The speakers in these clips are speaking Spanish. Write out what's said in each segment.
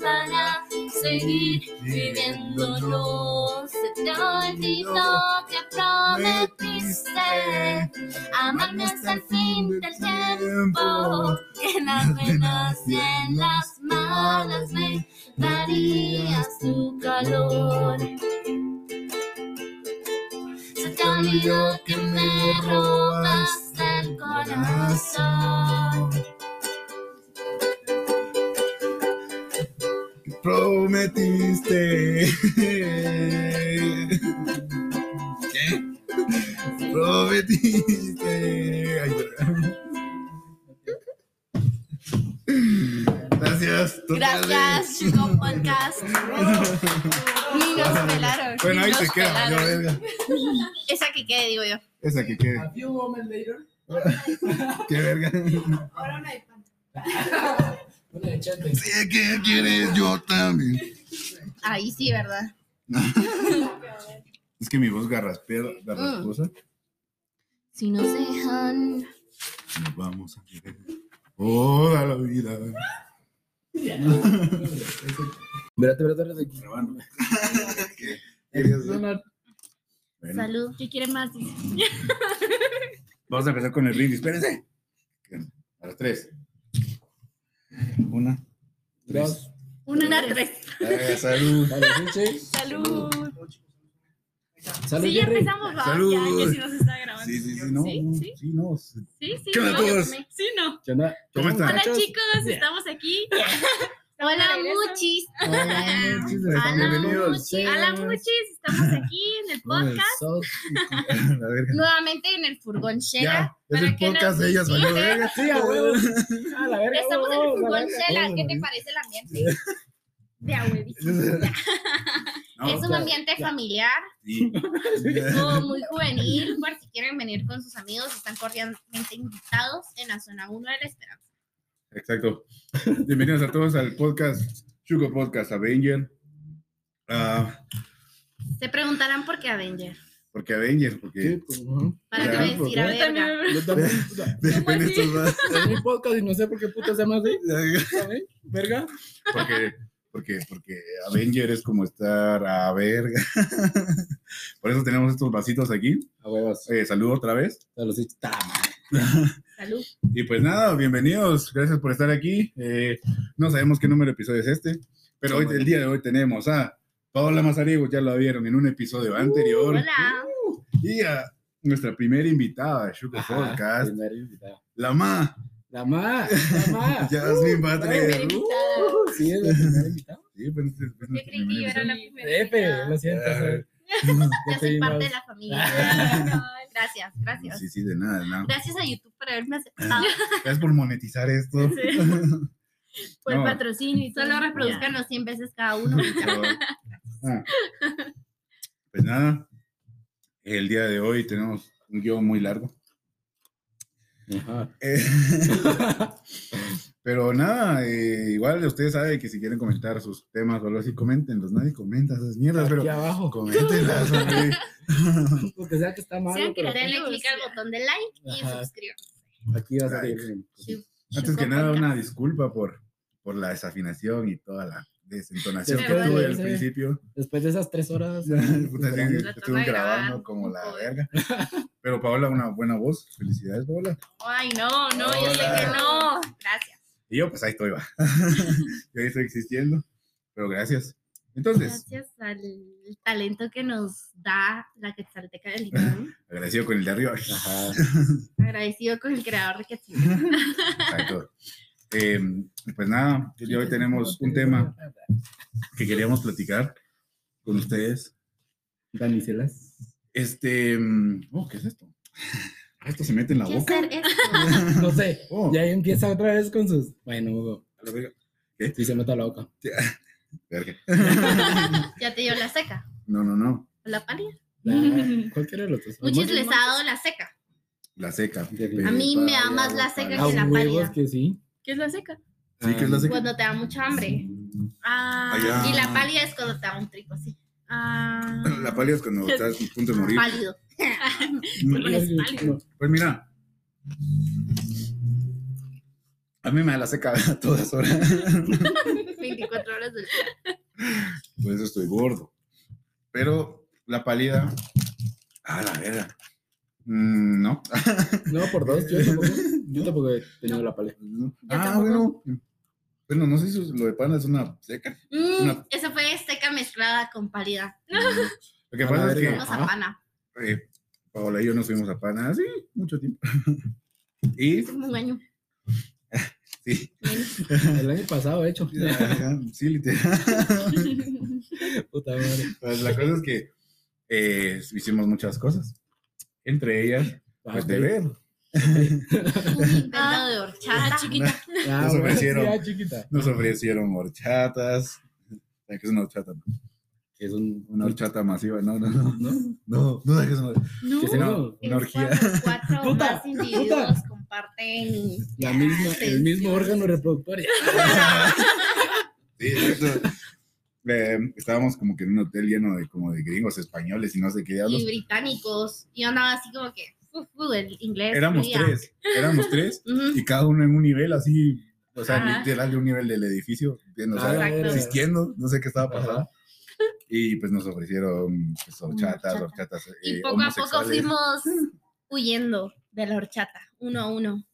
para seguir viviendo. No se te olvidó que prometiste amarme hasta el fin del tiempo, en las buenas y en las malas me darías tu calor. Se te olvidó que me robaste el corazón. Prometiste. ¿Qué? Prometiste. Ay. Gracias. Gracias, Chico Podcast. Ni nos pelaron. Bueno, ahí te queda, yo verga. Esa que quede, digo yo. Esa que quede. A few moments later, Qué verga. Ahora una Sé que quieres, yo también. Ahí sí, ¿verdad? Es que mi voz garraspea, garrasposa. Si nos dejan. Nos vamos a querer toda la vida. Espérate, espérate, espérate. No, no, Salud. ¿Qué quiere más? Vamos a empezar con el brindis. Espérense. A las tres. Una. dos. Una, tres. Eh, salud. Pinche. Salud. Salud, Sí, ya Jerry. empezamos, va. Salud. Ya, que si nos está grabando. Sí, sí, sí, no. Sí, sí. Sí, no. Sí, sí. ¿Qué onda no, todos? Sí, no. ¿Qué onda? ¿Cómo están? Hola chicos, estamos aquí. Hola. Muchis. Hola, muchis, Hola, muchis. Hola Muchis, estamos aquí en el podcast. Nuevamente en el furgón Shela. Es para el que podcast de ellas, valió verga. Sí, a. A. Estamos en el a furgón. Shela. ¿Qué te parece el ambiente? De. No, es un ambiente familiar, sí. muy juvenil. Por si quieren venir con sus amigos, están cordialmente invitados en la zona 1 de la Esperanza. Exacto. Bienvenidos a todos al podcast, Chuco Podcast Avenger. Ah, Se preguntarán por qué Avenger. porque Avenger, Sí, porque pues, ujú. ¿Para voy a decir a Yo también verga? me- Yo también. estos más. Es mi podcast y no sé por qué puta se llama así. Verga. Porque, porque, porque Avenger es como estar a verga. Por eso tenemos estos vasitos aquí. A huevos. Eh, saludo otra vez. Ya Salud. Y pues nada, bienvenidos. Gracias por estar aquí. Eh, no sabemos qué número de episodio es este, pero hoy, el día de hoy tenemos a Paola Mazariego, ya lo vieron en un episodio anterior. Hola. Y a nuestra primera invitada de Sugar Ajá, Podcast, primer invitado. la Ma, La ma, la ma. Jasmine invitada. Uh, Sí, es la primera invitada. Sí, pues, es- es Yo nuestra creí que yo era la invitada. primera. Epe, invitada. lo siento. Ah. soy- Ya soy pedimos- parte de la familia. Gracias, gracias. Sí, sí, de nada, de nada. Gracias a YouTube por haberme aceptado. Gracias por monetizar esto. Por el patrocinio y. Solo reproduzcanos 100 veces cada uno. Pero- Ah. Pues nada, el día de hoy tenemos un guion muy largo. Ajá. Eh, pero nada, eh, igual ustedes saben que si quieren comentar sus temas o algo así, coméntenlos. Nadie comenta esas mierdas, pero Aquí abajo. coméntenlas, hombre. Porque sea que está mal. Sean pero Denle clic al botón de like y suscríbanse. aquí va a salir. Antes que nada, una disculpa por, por la desafinación y toda la desentonación que tuve al principio. Después de esas tres horas. Puta, estuve grabando como la verga. Pero Paola, una buena voz. Felicidades, Paola. Ay, no, no, yo sé Hola. que no. Gracias. Y yo, pues ahí estoy, va. yo ahí estoy existiendo. Pero gracias. Entonces, Gracias al talento que nos da la Quetzalteca del Limón. agradecido con el de arriba. Ajá. Agradecido con el creador de Quetzalteca. Exacto. Eh, pues nada, hoy tenemos un tema que queríamos platicar con ustedes. Danicelas. Este. mm, Oh, ¿qué es esto? Esto se mete en la ¿Qué boca. hacer esto? No sé. Oh, Y ahí empieza otra vez con sus. Bueno, Hugo. verga. Sí, se mete a la boca. Verga. Ya te dio la seca. No, no, no. ¿O la pálida? Cualquiera de los dos. Muchos les ha dado la seca. La seca. A mí me da más la seca que la huevos pálida. que sí. ¿Qué es la seca? Sí, que es la seca. Cuando te da mucha hambre. Ah, Allá. Y la pálida es cuando te da un tripo así. ah. La pálida es cuando estás a punto de morir. Pálido. Pones pálido. Pues mira. A mí me da la seca a todas horas. 24 horas del día. Por eso estoy gordo. Pero la pálida. Ah, la verga. Mm, no. No, por dos. Yo tampoco, yo tampoco he tenido la. No. Yo Ah, tampoco. bueno. Bueno, no sé si lo de pana es una seca. Mm, Una- Esa fue seca mezclada con pálida. Lo que A pasa es que. Fuimos a pana. Eh, Paola y yo nos fuimos a pana hace mucho tiempo. y Hace como un año. sí, El año pasado, de hecho. sí, literal. Puta madre. Pues la cosa es que eh, hicimos muchas cosas. Entre ellas, pues Ah, beber. Un de horchata. Ah, chiquita. Ah, Nos bueno, ofrecieron. sí, chiquita. Nos ofrecieron horchatas. ¿Sabes qué es una horchata? Es un. Una horchata masiva. No, no, no. No, no, no una No. ¿Qué es No, eso? una orgía. Cuatro, cuatro Puta, más individuos comparten La misma, el mismo órgano reproductor. Sí, exacto. Eh, estábamos como que en un hotel lleno de como de gringos españoles y no sé qué diablos. y británicos. Yo andaba así como que uf, uf, el inglés. Éramos fluía. tres, éramos tres y cada uno en un nivel así, o sea, literal de un nivel del edificio, viendo, o sea, existiendo, no sé qué estaba pasando. Ajá. Y pues nos ofrecieron pues, horchatas, Horchata. horchatas. Y eh, poco a poco fuimos huyendo de la horchata, uno a uno.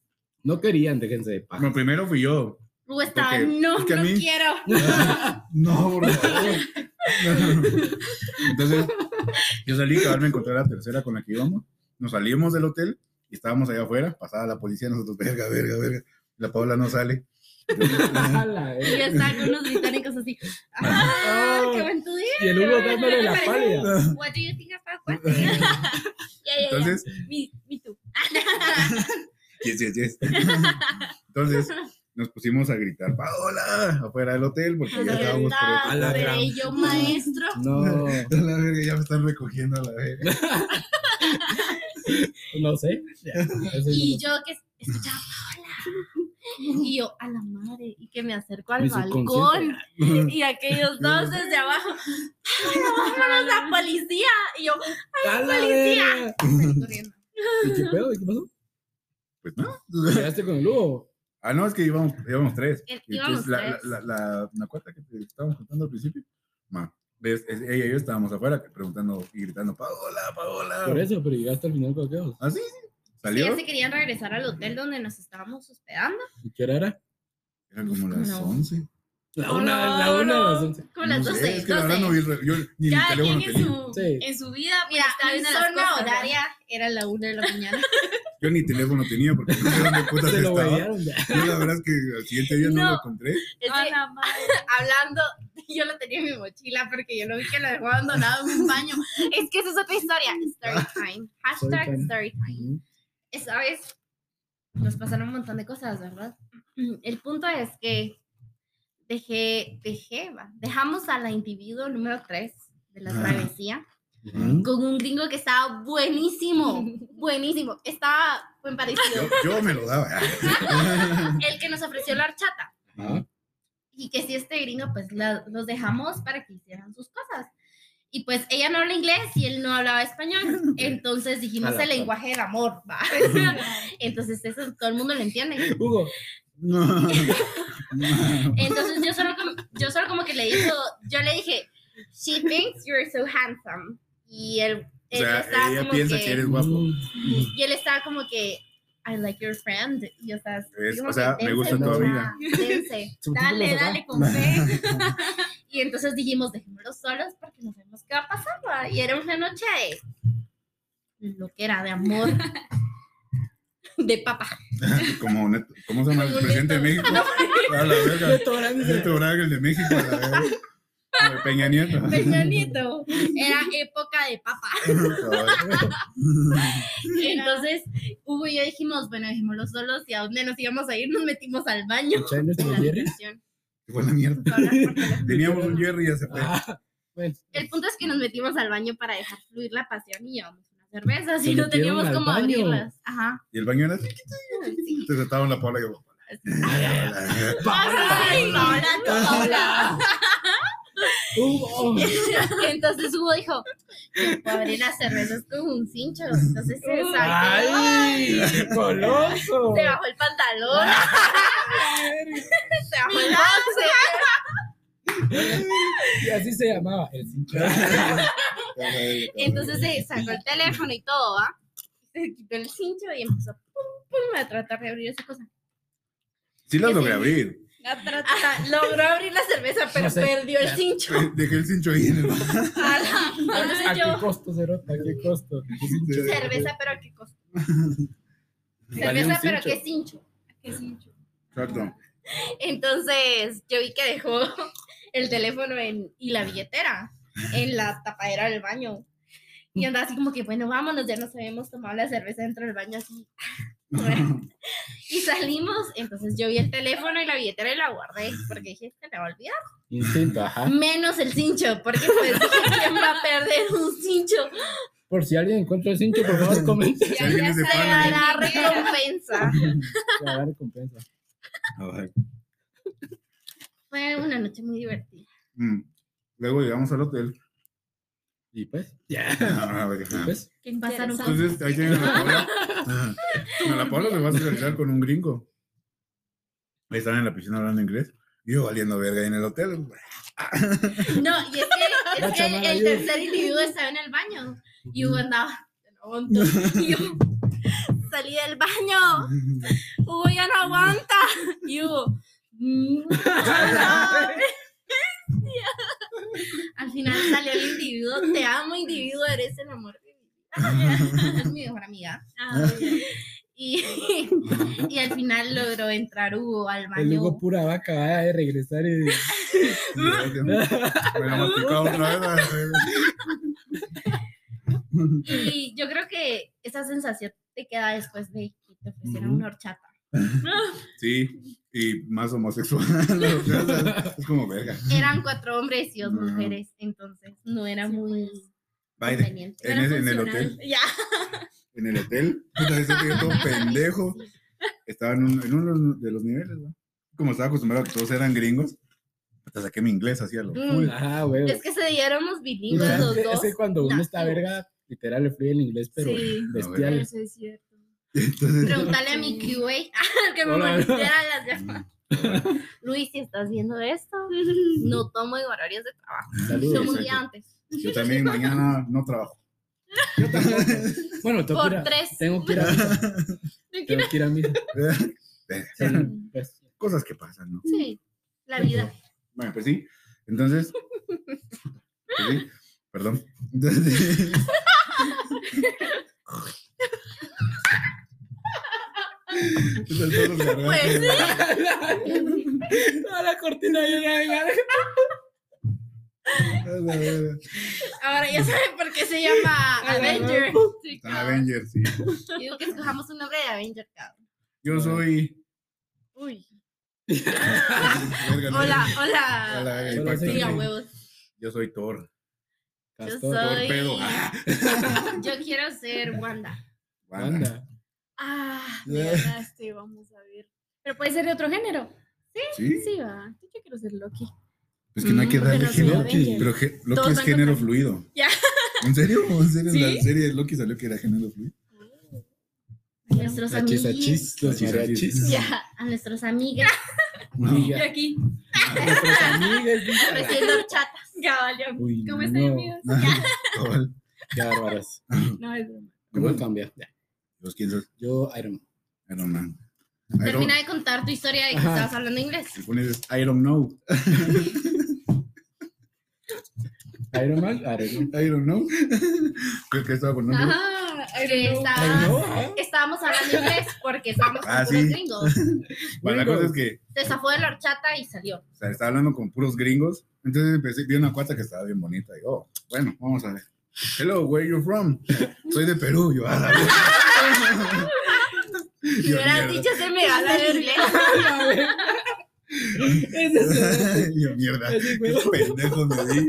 No querían, déjense de paja. Bueno, primero fui yo. Hugo estaba, no, es que a no mí- quiero. No, por favor. Entonces, yo salí, cabal, me encontré la tercera con la que íbamos. Nos salimos del hotel y estábamos allá afuera. Pasaba la policía, nosotros, verga, verga, verga. La Paola no sale. A la Y estaba con unos británicos así. ¡Ah! Oh. ¡Qué buen tu día! Y el Hugo dándole la Me pálida. What do you think about what? Entonces, Me, me too. yes, yes, yes. Entonces, nos pusimos a gritar, Paola, afuera del hotel, porque ya estábamos ¿Verdad? A la. Seré yo maestro. No, A la verga, ya me están recogiendo a la verga. no sé. Y no- yo que escuchaba Paola. Y yo, a la madre, y que me acerco al balcón. Y aquellos dos desde abajo, ¡Vámonos, la policía! Y yo, ¡A la policía! verga! corriendo. ¿Y qué pedo? ¿Y ¿Qué pasó? Pues no. ¿Quedaste con el Hugo? Ah, no, es que íbamos, íbamos tres. El- Y íbamos entonces, la, tres. La, la, la, la cuarta que te estábamos contando al principio, ma, es- ella y yo estábamos afuera preguntando y gritando, Paola, Paola. Por eso, pero llegaste al final con aquellos. ¿Ah, sí? sí. Sí, ¿Salió? ya se querían regresar al hotel donde nos estábamos hospedando. ¿Y qué hora era? Eran como las No. 11. La una, la una a las once. Como las No sé, 12. es que la verdad no 12. vi, yo ni mi Cada teléfono quien en tenía. su, Sí. en su vida, pues, Mira, mi zona ¿no? horaria era la una de la mañana. Yo ni teléfono tenía porque no sé dónde putas Se lo estaba. Yo la verdad es que al siguiente día no, No. lo encontré. Hablando, yo lo tenía en mi mochila porque yo lo vi que lo dejó abandonado en un baño. Es que esa es otra historia. Story time. Hashtag Story time. Esa vez nos pasaron un montón de cosas, ¿verdad? El punto es que dejé, dejé, va, dejamos a la individuo número 3 de la travesía con un gringo que estaba buenísimo, buenísimo. Estaba buen parecido. Yo, yo me lo daba. El que nos ofreció la horchata. Ajá. y que si este gringo, pues la- los dejamos para que hicieran sus cosas. Y pues ella no habla inglés y él no hablaba español, entonces dijimos el lenguaje del amor, ¿va? Entonces eso todo el mundo lo entiende. Hugo, No. Entonces yo solo como, yo solo como que le dijo, yo le dije, she thinks you're so handsome. Y él, O él sea, estaba ella como piensa que eres guapo. Mm, y él estaba como que, I like your friend. Y yo estaba, Es- o sea, que, me gusta "Dense, tu mucha, dense". subtítulos Dale, dale, con fe. Y entonces dijimos, dejémoslos solos porque no sabemos qué va a pasar. ¿va? Y era una noche de lo que era de amor. De papá. Como ¿Cómo se llama el presidente de. México? A la verga. Dice, Neto Braga, el de México. a la verga. Peña Nieto. Peña Nieto. Era época de papá. Entonces, Hugo y yo dijimos, bueno, dejémoslos solos y a dónde nos íbamos a ir, nos metimos al baño. ¿escucháis nuestro La mierda. Teníamos un Jerry y ya se fue. Ah, bueno. El punto es que nos metimos al baño para dejar fluir la pasión y llevamos unas cervezas ¿Se y no teníamos cómo baño? abrirlas. Ajá. Y el baño era así. Sí. Te sentaban la Paula y yo. Ay, Paola, Paola. Hugo. Entonces Hugo dijo, abrir las cervezas con un cincho. Entonces se sacó, ¡Ay! ¡Goloso! se bajó el pantalón, se bajó el boxer. Y así se llamaba. El cincho. Entonces se sacó el teléfono y todo, ¿va? Se quitó el cincho y empezó pum, pum, a tratar de abrir esa cosa. Sí las logré abrir. Ajá, logró abrir la cerveza, pero No sé. perdió el cincho. Dejé el cincho ahí en el. Ala. Entonces ¿A qué yo, costo, Cerota? ¿A qué costo? Cerveza, pero ¿a qué costo? Cerveza, pero cincho. ¿qué cincho? Qué cincho. Exacto. Entonces yo vi que dejó el teléfono en, y la billetera en la tapadera del baño. Y andaba así como que, bueno, vámonos, ya nos habíamos tomado la cerveza dentro del baño así. Y salimos, entonces yo vi el teléfono y la billetera y la guardé, porque dije, se me va a olvidar. Instinto, ajá. Menos el cincho, porque pues dije, ¿quién va a perder un cincho? Por si alguien encuentra el cincho, por favor, comente. Si alguien es de Se dará recompensa. Se va a dar recompensa. Fue una noche muy divertida. Mm. Luego llegamos al hotel. Y pues, ya. Ah, a ver, Y ajá. pues. Entonces ahí tienen a la Paula. Ajá. No, la Paula se va a socializar con un gringo. Ahí están en la piscina hablando inglés. Yo valiendo verga ahí en el hotel. No, y es que, es que el ayuda. tercer individuo estaba en el baño y Hugo andaba. Salí del baño. Hugo ya no aguanta. Y Hugo. Al final salió el individuo. Te amo, individuo. Eres el amor de mi vida. Es mi mejor amiga. Ah, Y, y al final logró entrar Hugo al el Hugo baño. pura vaca va a regresar y. Y yo creo que esa sensación te queda después de que te ofrecieran Ujú. una horchata. Sí, y más homosexual. o sea, es como verga. Eran cuatro hombres y dos No. mujeres, entonces no era muy Bye. conveniente. En, ese- en el hotel. Ya. En el hotel. Ese tío todo pendejo. Estaba en, un- en uno de los niveles, ¿no? Como estaba acostumbrado a que todos eran gringos, hasta saqué mi inglés así a lo Mm. Ajá, güey. Es que se diéramos bilingües los es dos. que cuando uno está verga, literal le fluye el inglés, pero Sí. bestial. Eso es cierto. Entonces, Preguntarle a mi QA que me Hola. monitorea las llamadas. Luis, si estás viendo esto, no tomo en horarios de trabajo. Saludos. Somos día antes. yo también mañana no trabajo. Yo tampoco. Bueno, tengo que, ir Por a, tres. tengo que ir a misa. Tengo que ir a misa. Cosas que pasan, ¿no? Sí, la vida. Bueno, pues sí. Entonces. pues sí, perdón. Entonces. Es el tono de garganta. Pues Toda la cortina llena de ganas. A la verga. Ahora ya saben por qué se llama Avenger. Sí. Avenger, sí. Digo que escojamos un nombre de Avenger, cabrón. Yo soy. Uy. Hola, hola. Hola, impacto. Sí, sí. huevos. Yo soy Thor. Yo soy. Torpedo. Ah, Yo quiero ser Wanda. Wanda. Ah, me ganaste, vamos a ver. Pero puede ser de otro género. Sí, Sí, va. Yo quiero ser Loki. pues que no hay que Mm, darle no género. Avenger. Pero Loki Todos es género contra- fluido. Ya. ¿En serio? ¿En serio? ¿Sí? la serie de Loki salió que era género fluido. A nuestros amigos. los mariachis. Ya, a nuestras amigas. No. Y aquí. Nuestras amigas. horchatas. Caballo. Uy, ¿Cómo no. están, amigos? Cabal. Qué bárbaras. No, es broma. ¿Cómo cambia? Ya. ¿Los quién sos? Yo, Iron Man. Iron Man. Iron, Termina de contar tu historia de que Ajá. estabas hablando inglés. si pones I don't know. Iron Man. I don't know. Creo que estaba con nombre. Ajá. Estaba- Man. estábamos hablando inglés porque estábamos con Ah, puros sí. gringos. Bueno, la cosa es que Se zafó de la horchata y salió. o sea, estaba hablando con puros gringos. Entonces empecé, vi una cuata que estaba bien bonita. Y oh, bueno, vamos a ver. Hello, where you from? Soy de Perú. Yo, a la Yo, hubieras mierda. dicho se me habla de inglés. Ese es Yo, mierda. Qué pendejo me di.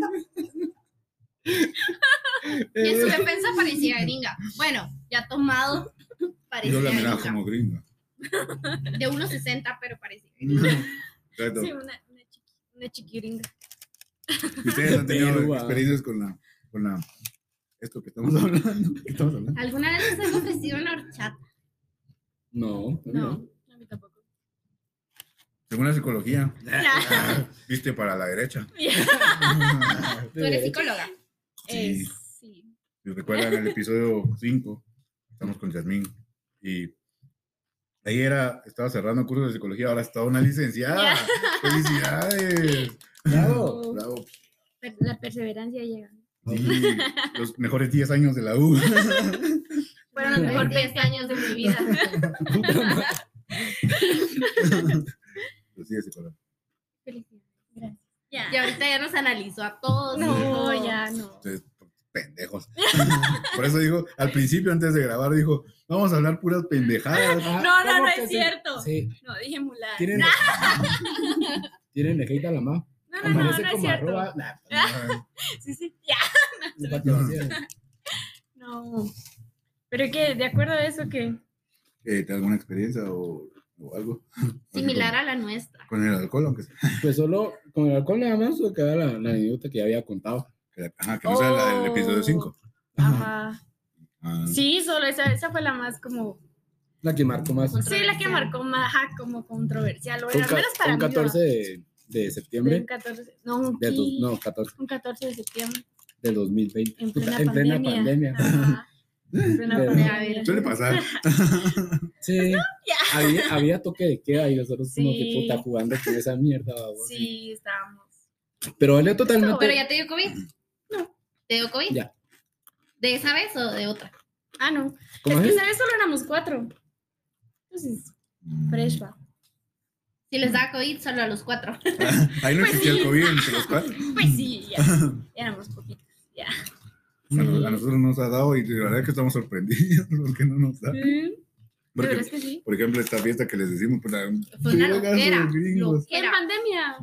Y en su defensa parecía gringa. Bueno, ya tomado, parecía Yo la miraba gringa. como gringa. De 1.60, pero parecía gringa. Exacto. Sí, una, una, chiqui, una chiquiringa. ¿Y ¿Ustedes han tenido experiencias con la, con la, esto que estamos hablando? ¿Qué estamos hablando? ¿Alguna vez les han ofrecido una horchata? No, No, no. a mí tampoco. Según la psicología, ah, viste para la derecha. Tú eres psicóloga. Sí. Eh, sí. Si recuerdan el episodio 5, estamos con Yasmín y ahí era, estaba cerrando cursos de psicología, ahora está una licenciada. ¡Felicidades! Bravo. Bravo. La perseverancia llega. Sí, los mejores 10 años de la U. Fueron los mejores 20 años de mi vida. Pues sí. Felicidades. Gracias. Ya. Y ahorita ya nos analizó a todos. No, ya no. Ustedes, pendejos. Por eso digo, al principio, antes de grabar, dijo, vamos a hablar puras pendejadas. Ah, No, no, ¿cómo no es cierto. Sí. No, dije mular. Tienen. Tienen de hate a la mamá. No, no, no, no es cierto. arroba. Nah, Ah, Sí, sí. Ya. no. Pero que, de acuerdo a eso, que. eh, ¿Tienes alguna experiencia o, o algo? Similar a la nuestra. Con el alcohol, aunque sea. Pues solo con el alcohol nada más, o queda la, la anécdota que ya había contado. Que, ajá, que no sea la del episodio Oh. 5. Ajá. Ah, Sí, solo esa, esa fue la más como. La que marcó más. Sí, la que marcó más ajá, como controversial. O al menos para un mí. 14 ¿va? de, de De septiembre. un 14. No, un, De dos, qui- no, 14 un 14 de septiembre. del 2020. En plena en plena pandemia. En plena pandemia. Suele pasar. Sí. Había, había toque de queda y nosotros como que Sí. puta jugando con esa mierda. babos. Sí, estábamos. Pero él totalmente. ¿Pero ya te dio COVID? No. ¿Te dio COVID? Ya. ¿De esa vez o de otra? Ah, no. ¿Cómo es que es? esa vez solo éramos cuatro. Entonces, fresh va. Si les da COVID, solo a los cuatro. Ahí no Pues existía sí. el COVID entre los cuatro. Pues sí, ya. Éramos poquitos. Ya. A nos- a nosotros nos ha dado y la verdad es que estamos sorprendidos porque no nos da. Sí, Porque, es que sí. por ejemplo, esta fiesta que les decimos, pues, la- Fue una loquera. gringos. En Loquera. pandemia.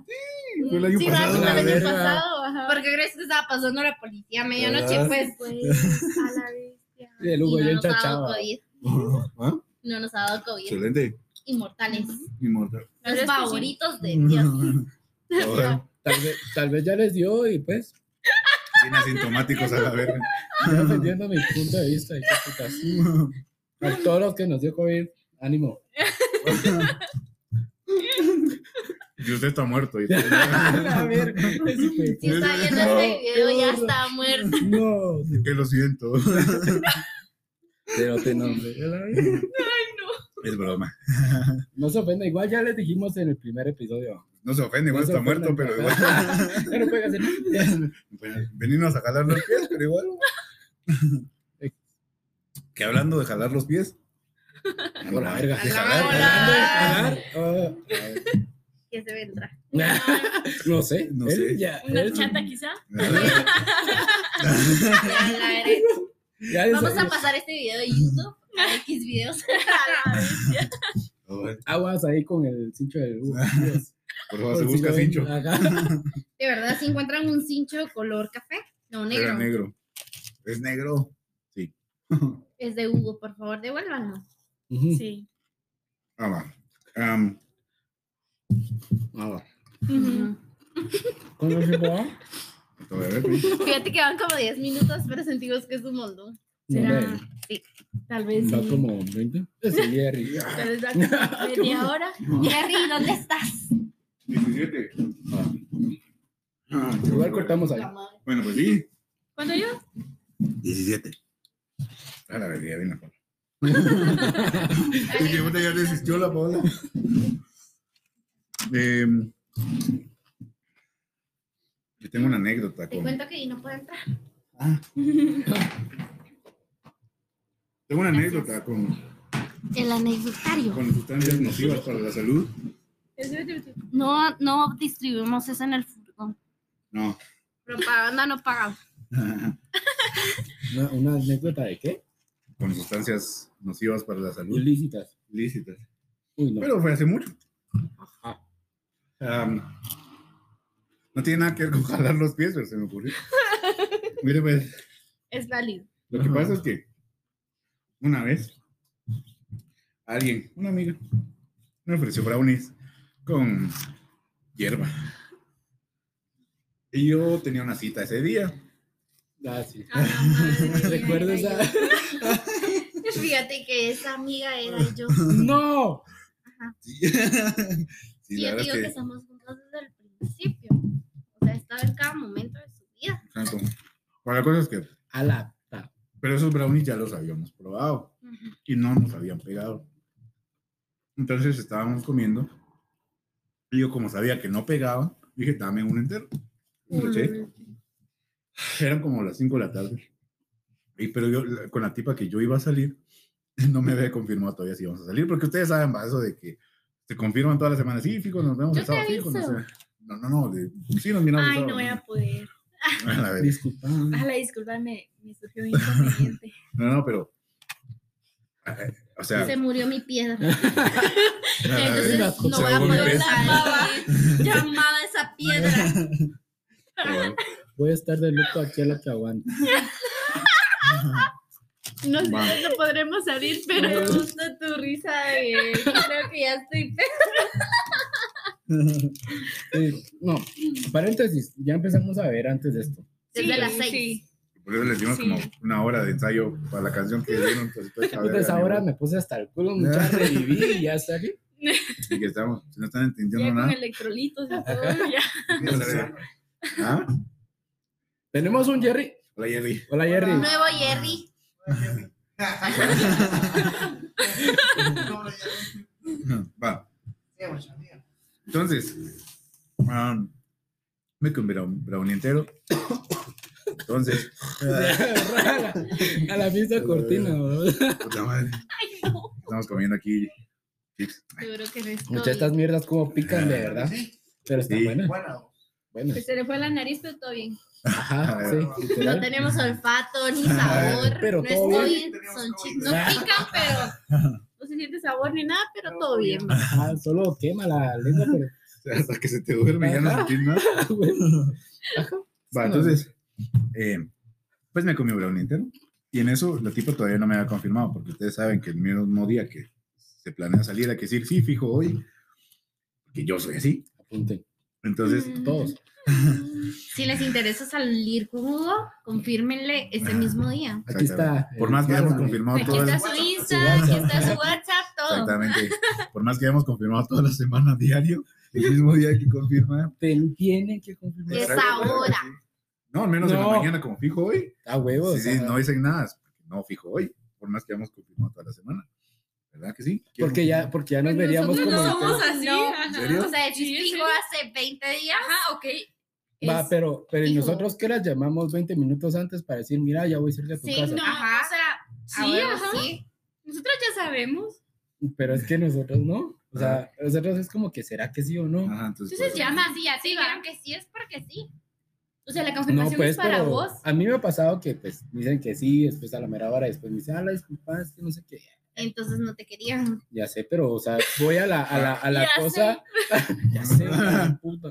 Fue el año Sí, pasado. fue la el año pasado. Ajá. Porque crees que estaba pasando la policía a medianoche, Ah. pues. Pues, a la bestia. Y el Y no nos ha dado. COVID. ¿Ah? No nos ha dado COVID. Excelente. Inmortales. Inmortal. Los favoritos de Dios. Joder, Tal vez, tal vez ya les dio y pues, Bien asintomáticos a la verga. defendiendo mi punto de vista. Y qué putas. A todos los que nos dio COVID, ánimo. Y usted está muerto. y- A ver, Si está viendo No, este video, ya está muerto. No, Que lo siento. pero te nombre. Es broma. No se ofenda, igual ya les dijimos en el primer episodio. no se ofende, igual No está muerto, pero igual. Ya no puede hacer nada. Bueno, venimos a jalar los pies, pero igual. que hablando de jalar los pies. Por la verga. De Hola, jalar, hola. de jalar. Ah, ¿Qué se vendrá? no sé. No sé. Ya, ¿Una él- chata quizá? Ya la Vamos a pasar este video de YouTube a X videos. Aguas ahí con el cincho del Hugo. Dios. Por favor, se si busca cincho. De verdad, si encuentran un cincho color café, no negro, Era negro. Es negro. Sí. es de Hugo, por favor, devuélvanlo. Sí. Ah, va. Am, Ah, va. Ujú. ¿Cómo se va? Fíjate que van como 10 minutos, pero sentimos que es un montón. ¿Será? Sí. Tal vez Va sí. como 20. Es el Jerry. Tal vez va como media hora. Jerry, ¿dónde estás? 17. Ah. Ah, Igual cortamos ahí. Bueno, pues sí. ¿Cuándo yo? 17. A la verga, ya vino. Es que puta, ya desistió la Paola. Em, yo tengo una anécdota Te con. cuento que no puedo entrar. Ah. Tengo una anécdota con, El anecdotario. con sustancias nocivas para la salud. No, no distribuimos eso en el furgón. No. Propaganda no pagada. Una, una anécdota de qué? con sustancias nocivas para la salud. Ilícitas. Ilícitas. Uy, no. Pero fue hace mucho. Ajá. No tiene nada que ver con jalar los pies, pero se me ocurrió. Mire, pues, Es válido. lo que Ajá. pasa es que una vez alguien, una amiga, me ofreció brownies con hierba. Y yo tenía una cita ese día. Ah, sí. A la madre. ¿Recuerdas esa? Fíjate que esa amiga era yo. ¡No! Sí, Y Sí, yo digo que que. somos juntos desde el principio. O sea, estaba en cada momento de su vida. Exacto. Bueno, la cosa es que. A la. Pero esos brownies ya los habíamos probado. y no nos habían pegado. Entonces estábamos comiendo. Y yo, como sabía que no pegaban, dije, dame un entero. Lo eché. Eran como las 5 de la tarde. Y, pero yo, con la tipa que yo iba a salir, no me había confirmado todavía si íbamos a salir, porque ustedes saben, va, eso de que se confirman todas las semanas. Sí, fijo, nos vemos el sábado, fijo. No, sé. no, no, no, de- sí nos miramos Ay, no voy a poder. A la vez. Disculpa. A la disculpa, me, me surgió un inconveniente. No, no, pero. O sea, Se murió mi piedra. Entonces no voy a poder. Llamada esa piedra. Pero- Voy a estar de luto aquí a la que aguanta. No sé Va. cuándo podremos salir, Me pero gusta tu risa de creo que ya estoy no, paréntesis, ya empezamos a ver antes de esto. Desde Sí, las seis. sí. Por eso les dimos Sí. como una hora de ensayo para la canción que dieron. Entonces, pues, ver, Entonces ahora me puse hasta el culo, mucha reviví y ya está aquí. y que estamos, si no están entendiendo Ya con nada. electrolitos y todo, ya. ¿Ah? Tenemos un Jerry. Hola, Jerry. Hola Jerry. Nuevo Jerry. Va. Entonces, um, me comí un brownie entero. Entonces, a la fiesta cortina, bro. puta madre. Estamos comiendo aquí chips. Seguro que no estoy. Muchas estas mierdas como pican de verdad. Pero están Sí. buenas. Bueno, Buenas. Pues se le fue la nariz, pero todo bien. Ajá, sí, No tenemos olfato ni sabor. Pero no todo estoy. Son chi- no pican, pero No se siente sabor ni nada, pero todo bien. Ajá, solo quema la lengua, pero. Hasta que se te duerme ya no sentís nada. bueno. Ajá. Va, entonces, eh, pues me comí un brownie entero. Y en eso la tipa todavía no me había confirmado, porque ustedes saben que el mismo día que se planea salir hay que decir, sí, fijo, hoy, porque yo soy así. Apunten. Entonces, Mm. Todos. Si les interesa salir con Hugo, confírmenle ese mismo día. Aquí está. Por más que hayamos confirmado Aquí todas está su Insta, aquí está su WhatsApp, todo. Exactamente. Por más que hayamos confirmado toda la semana diario, el mismo día que confirmar. Te- Tienen que confirmar. Es ahora. No, al menos en la mañana como fijo hoy. A huevos. Sí, no dicen nada, porque no fijo hoy, por más que hayamos confirmado toda la semana. ¿Verdad que sí? Porque ya, porque ya nos Pues veríamos nosotros como. no somos así. No. ¿En serio? O sea, el Sí, sí. hace 20 días. Ajá, ok. Va, Es- pero, pero ¿y Hijo. nosotros que las llamamos 20 minutos antes para decir, mira, ya voy cerca de tu Sí, casa? no. Ajá, o sea, A sí, huevo, ajá. sí. Nosotros ya sabemos. Pero es que nosotros no. O sea, nosotros es como que será que sí o no. Ajá, entonces. Entonces pues, llama. Sí, ya Sí, sí, va. vieron que sí es porque sí. O sea, la No, confirmación pues, es para pero vos. a mí me ha pasado que, pues, dicen que sí, después a la mera hora, después me dicen, ah, la disculpa, es que no sé qué. Entonces no te querían. Ya sé, pero, o sea, voy a la, a la, a la Ya cosa. ya sé, hija de puta.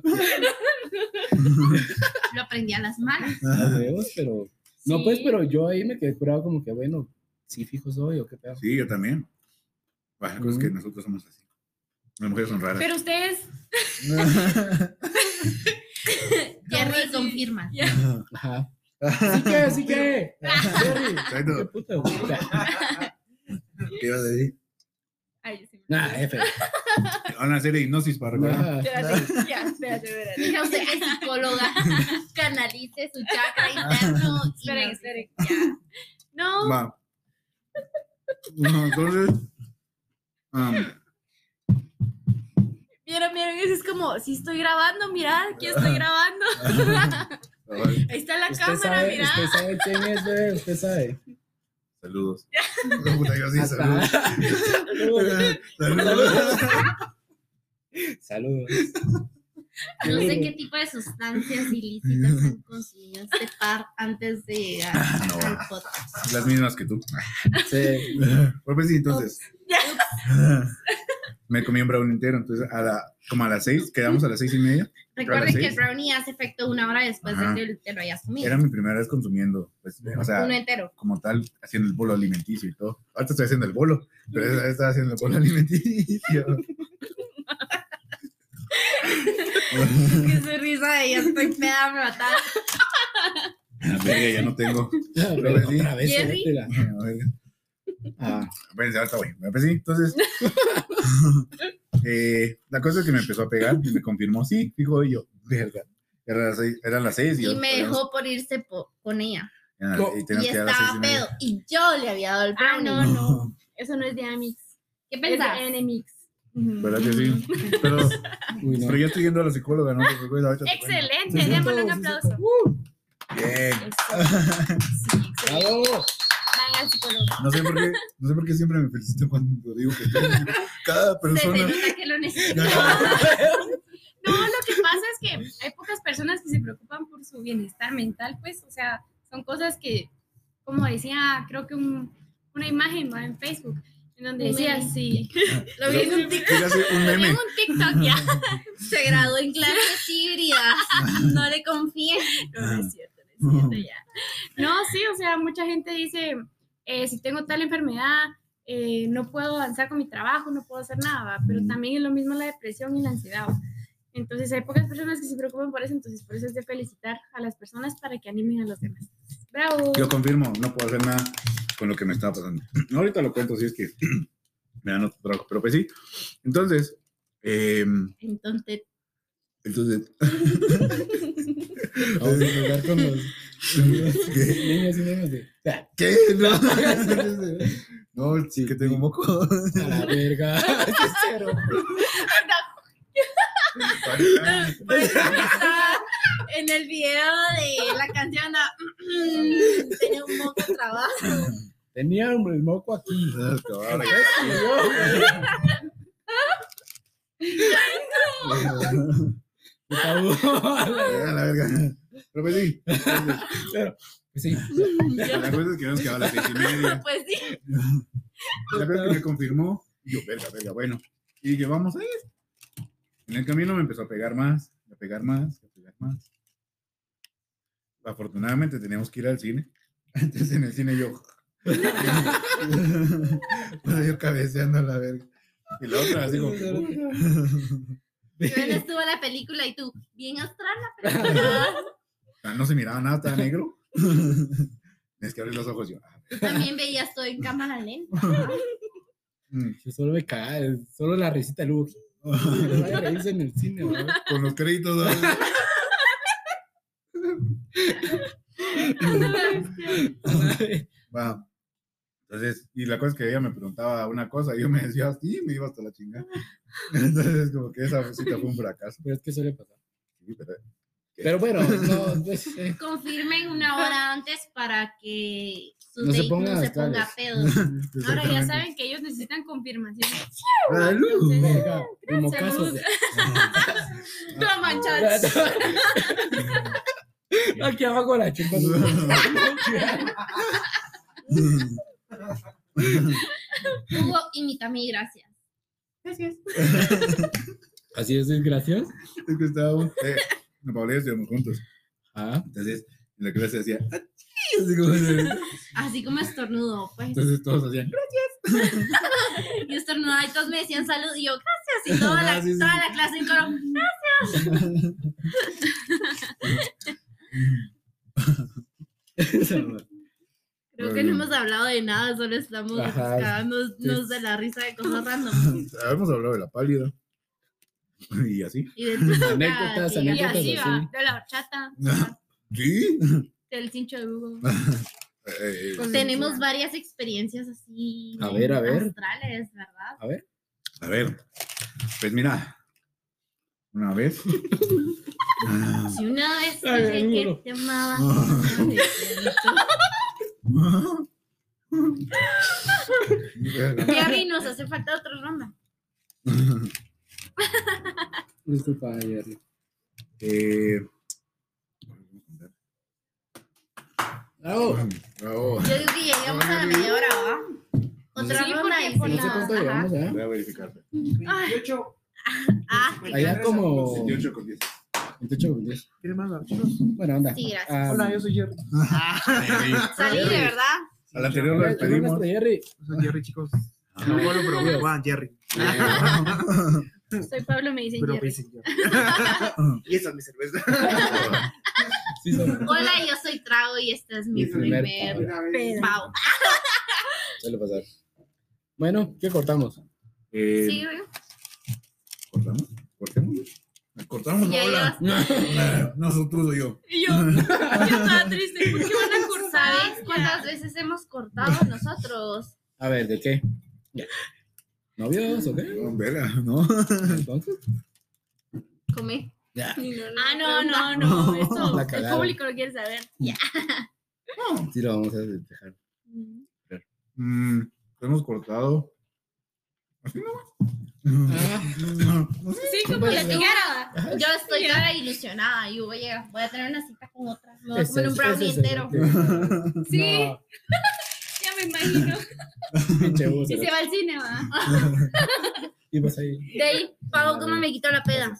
Lo aprendí a las malas. Huevos, pero. No, pues, pero yo ahí me quedé curado como que, bueno, sí, fijo soy o qué pedo. Sí, yo también. Bueno, la cosa es que nosotros somos así. Las mujeres son raras. Pero ustedes. Jerry así? confirma. Ya. Ajá. Sí que, sí que. Jerry. ¿Qué ibas a decir? Nah, F. Van a hacer hipnosis para recordar. Nah. Espérate, ya, espérate, espérate. Dije a usted que es psicóloga canalice su chakra interno. y Esperen, esperen. Ya. No. Va. No, entonces. um, Vieron, vieron, eso es como, si estoy grabando, mirad, aquí estoy grabando. Ahí está la Usted cámara, sabe, mirad. usted sabe quién es, bebé, usted sabe. Saludos. Puta, yo sí, Hasta- saludos. Saludos. No sé qué tipo de sustancias ilícitas han consumido este par antes de llegar No. al podcast. Las mismas que tú. Sí. Pues, pues sí, entonces. Me comí un brownie entero, entonces a la, como a las seis, quedamos a las seis y media. Recuerden que el brownie hace efecto una hora después Ajá. de que te lo hayas comido. Era mi primera vez consumiendo, pues, o sea, Uno entero. como tal, haciendo el bolo alimenticio y todo. Ahorita estoy haciendo el bolo, pero esa vez estaba haciendo el bolo alimenticio. Que su risa de ya estoy peda, me. La verga, ya no tengo. Pero otra vez, Jerry. La verga. Ah, Bueno, ahorita voy. Pues sí, entonces. eh, la cosa es que me empezó a pegar y me confirmó, sí, fijo, y yo, verga. Eran las seis, eran las seis y, me dejó por irse po- con ella. No. y estaba pedo. Y yo le había dado el Ah, brownie. no, no. Eso no es de Amix. ¿Qué Es pensás? de Enemix. Ujú. ¿Verdad que sí? Pero, uy, no. pero yo estoy yendo a la psicóloga, ¿no? Excelente, démosle un aplauso. Bien. Eso. Sí, excelente. Bravo. Van al psicólogo. No sé por qué, no sé por qué siempre me felicito cuando digo que estoy- cada Se persona. nota que lo necesito. No, lo que pasa es que hay pocas personas que se preocupan por su bienestar mental, pues, o sea, son cosas que, como decía, creo que un- una imagen ¿va? en Facebook, en donde Un decía, meme. sí, Lo vi en TikTok. Vi un TikTok ya, Se graduó en clases híbridas. No le confíen. no, no es cierto, no es cierto ya. No, sí, o sea, mucha gente dice, eh, si tengo tal enfermedad, eh, no puedo avanzar con mi trabajo, no puedo hacer nada, ¿va? pero también es lo mismo la depresión y la ansiedad. ¿va? Entonces hay pocas personas que se preocupan por eso, entonces por eso es de felicitar a las personas para que animen a los demás. ¡Bravo! Yo confirmo, no puedo hacer nada con lo que me está pasando. Ahorita lo cuento si es que me dan otro trabajo, pero pues sí. Entonces, eh, Entonces, entonces, Vamos a jugar con los, con los niños y niños de. "Ah, ¿qué? No, no sí que tengo moco. A la verga. Es cero. está en el video de la canción ah, tenía un moco trabajo. Tenía el moco aquí. Ahora Puta, ya, la verga. Pero pues sí. Pero, pues sí. La cosa es que nos quedaba a las seis y media. Pues sí. La verdad que me confirmó. Y yo, verga, verga, bueno. Y dije, vamos a ir. En el camino me empezó a pegar más, a pegar más, a pegar más. Afortunadamente teníamos que ir al cine. Entonces en el cine yo. Pues yo cabeceando a la verga. Y la otra así como. Bueno, estuvo la película y tú, bien astral la película. No se miraba nada, estaba negro. Tienes que abrir los ojos. Yo, ah, también veías todo en cámara lenta. mm. Yo solo me caga, solo la risita de Luke. Vaya a reírse en el cine, ¿verdad? Con los créditos. ¿no? Va. Entonces, y la cosa es que ella me preguntaba una cosa y yo me decía, sí, me iba hasta la chingada. Entonces, como que esa cita fue un fracaso. Pero es que suele pasar. Sí, pero- Pero bueno, no, pues, eh, Confirmen una hora antes para que su No se date pongan no se ponga pedo. Ahora ya saben que ellos necesitan confirmación. Salud. como casos Salud. de... Manchas. Aquí abajo la chupa. Hugo, imítame y gracias. Gracias. Así es, es gracioso. Es que estábamos, eh, en Paola y yo estudiamos juntos. Ah, Entonces, en la clase hacía, "Achí", así como Así como estornudo, pues. entonces todos hacían, Y estornudaba y todos me decían salud y yo, gracias. Y toda la, Ah, sí, sí. toda la clase en coro. Creo que no hemos hablado de nada, solo estamos cagándonos de la risa de cosas random. Hemos hablado de la pálida. Y así. Y de Anécdotas, Y anécdotas. así así. va, de la horchata, Sí. del cincho de Hugo. Eh, Con- Tenemos varias experiencias así. A ver, a ver. Astrales, ¿verdad? a ver. a ver, pues mira, una vez. ah, Si una vez dije que te amaba. Jerry, nos hace falta otra ronda. Disculpa, Jerry. eh, Bravo. bravo. Yo digo que ya llegamos a la media hora, ¿va? Otra Sí, ronda y por No sé cuánto Ajá. llevamos, ¿eh? Voy a verificarte. 28. Ah, Allá como 28 con 10. 28 con 10. ¿Quieres más archivos? Bueno, anda. Sí, gracias. Ah, Hola, yo soy Jerry. salí de verdad. Al anterior lo despedimos. Jerry. Soy Jerry, chicos. Ah. No puedo, pero me llaman Jerry. Soy Pablo, me dicen Pero me Jerry. dicen Jerry. Y esa es mi cerveza. Sí, Hola, yo soy Trago y este es mi Mi primer primer pau. Suele pasar. Bueno, ¿qué cortamos? Eh, Sí, güey. ¿Cortamos? ¿Cortamos? Cortamos, Ya hola. Ah, No, son tú, soy yo. Y yo, yo estaba triste. ¿Por qué van a cortar? ¿Sabes cuántas veces hemos cortado nosotros? A ver, ¿de qué? Ya. ¿Novios o qué? No, verga, no. Entonces, Come. ya. Ah, no, no, no. Eso el público lo quiere saber. Sí, lo vamos a dejar. Mm, hemos cortado. Así Ah. nomás. Sí, como Pues, la no. tijera. Yo estoy cara ilusionada. Yo voy a, voy a tener una cita con otra. Me voy a comer un brownie entero. Sí. No, me imagino. Si se va al cine, va. Y vas ahí. De ahí, Pau, ¿cómo me quitó la peda?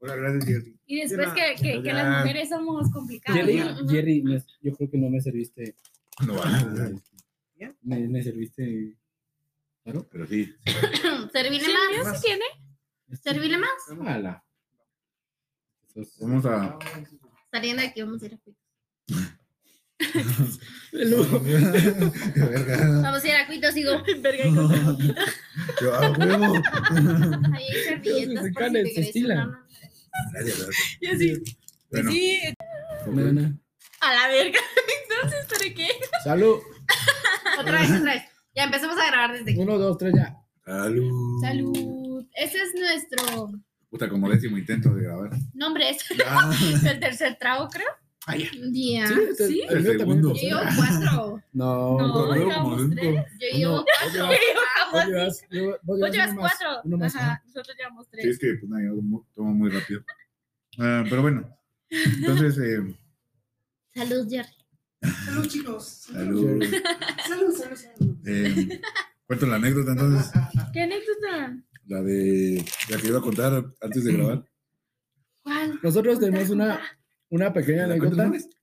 Hola, gracias, Jerry. Y después que, que, las mujeres somos complicadas. Jerry, ¿no? Jerry, me- yo creo que no me serviste. No va. Me, me serviste. ¿Claro? Pero sí. ¿Servirle Sí, más? el mío sí tiene. ¿Servirle más? Vamos a. Saliendo de aquí vamos a ir a Verga. Vamos a ir a Cuitos y digo, Verga, y. Yo, ah, huevo. ahí hay servilletas Se por calen, si te se querés estilan. una- Gracias, gracias. Y así, Bueno, sí, a la verga. Entonces, ¿para qué? Salud. Otra vez, otra vez. Ya empezamos a grabar desde aquí. Uno, dos, tres, ya. salud. Salud. Ese es nuestro Puta, como décimo intento de grabar. Nombre es. El tercer trago, creo. Ah, ya. Ya. este- ¿Sí? el segundo. Yo llevo cuatro. No, No, llevamos como tres. Yo llevo cuatro. Vos llevas, llevo- vos llevas cuatro. uno más, Ajá, nosotros llevamos Sí, tres. es que pues, nada, yo tomo- muy rápido. Ah, pero bueno, entonces, eh, Salud, Jerry. Salud, chicos. salud. Salud, salud, salud. Eh, cuento la anécdota entonces, ¿Qué anécdota? la de la que iba a contar antes de grabar. ¿Cuál? Nosotros tenemos una, una pequeña ¿La cuento anécdota.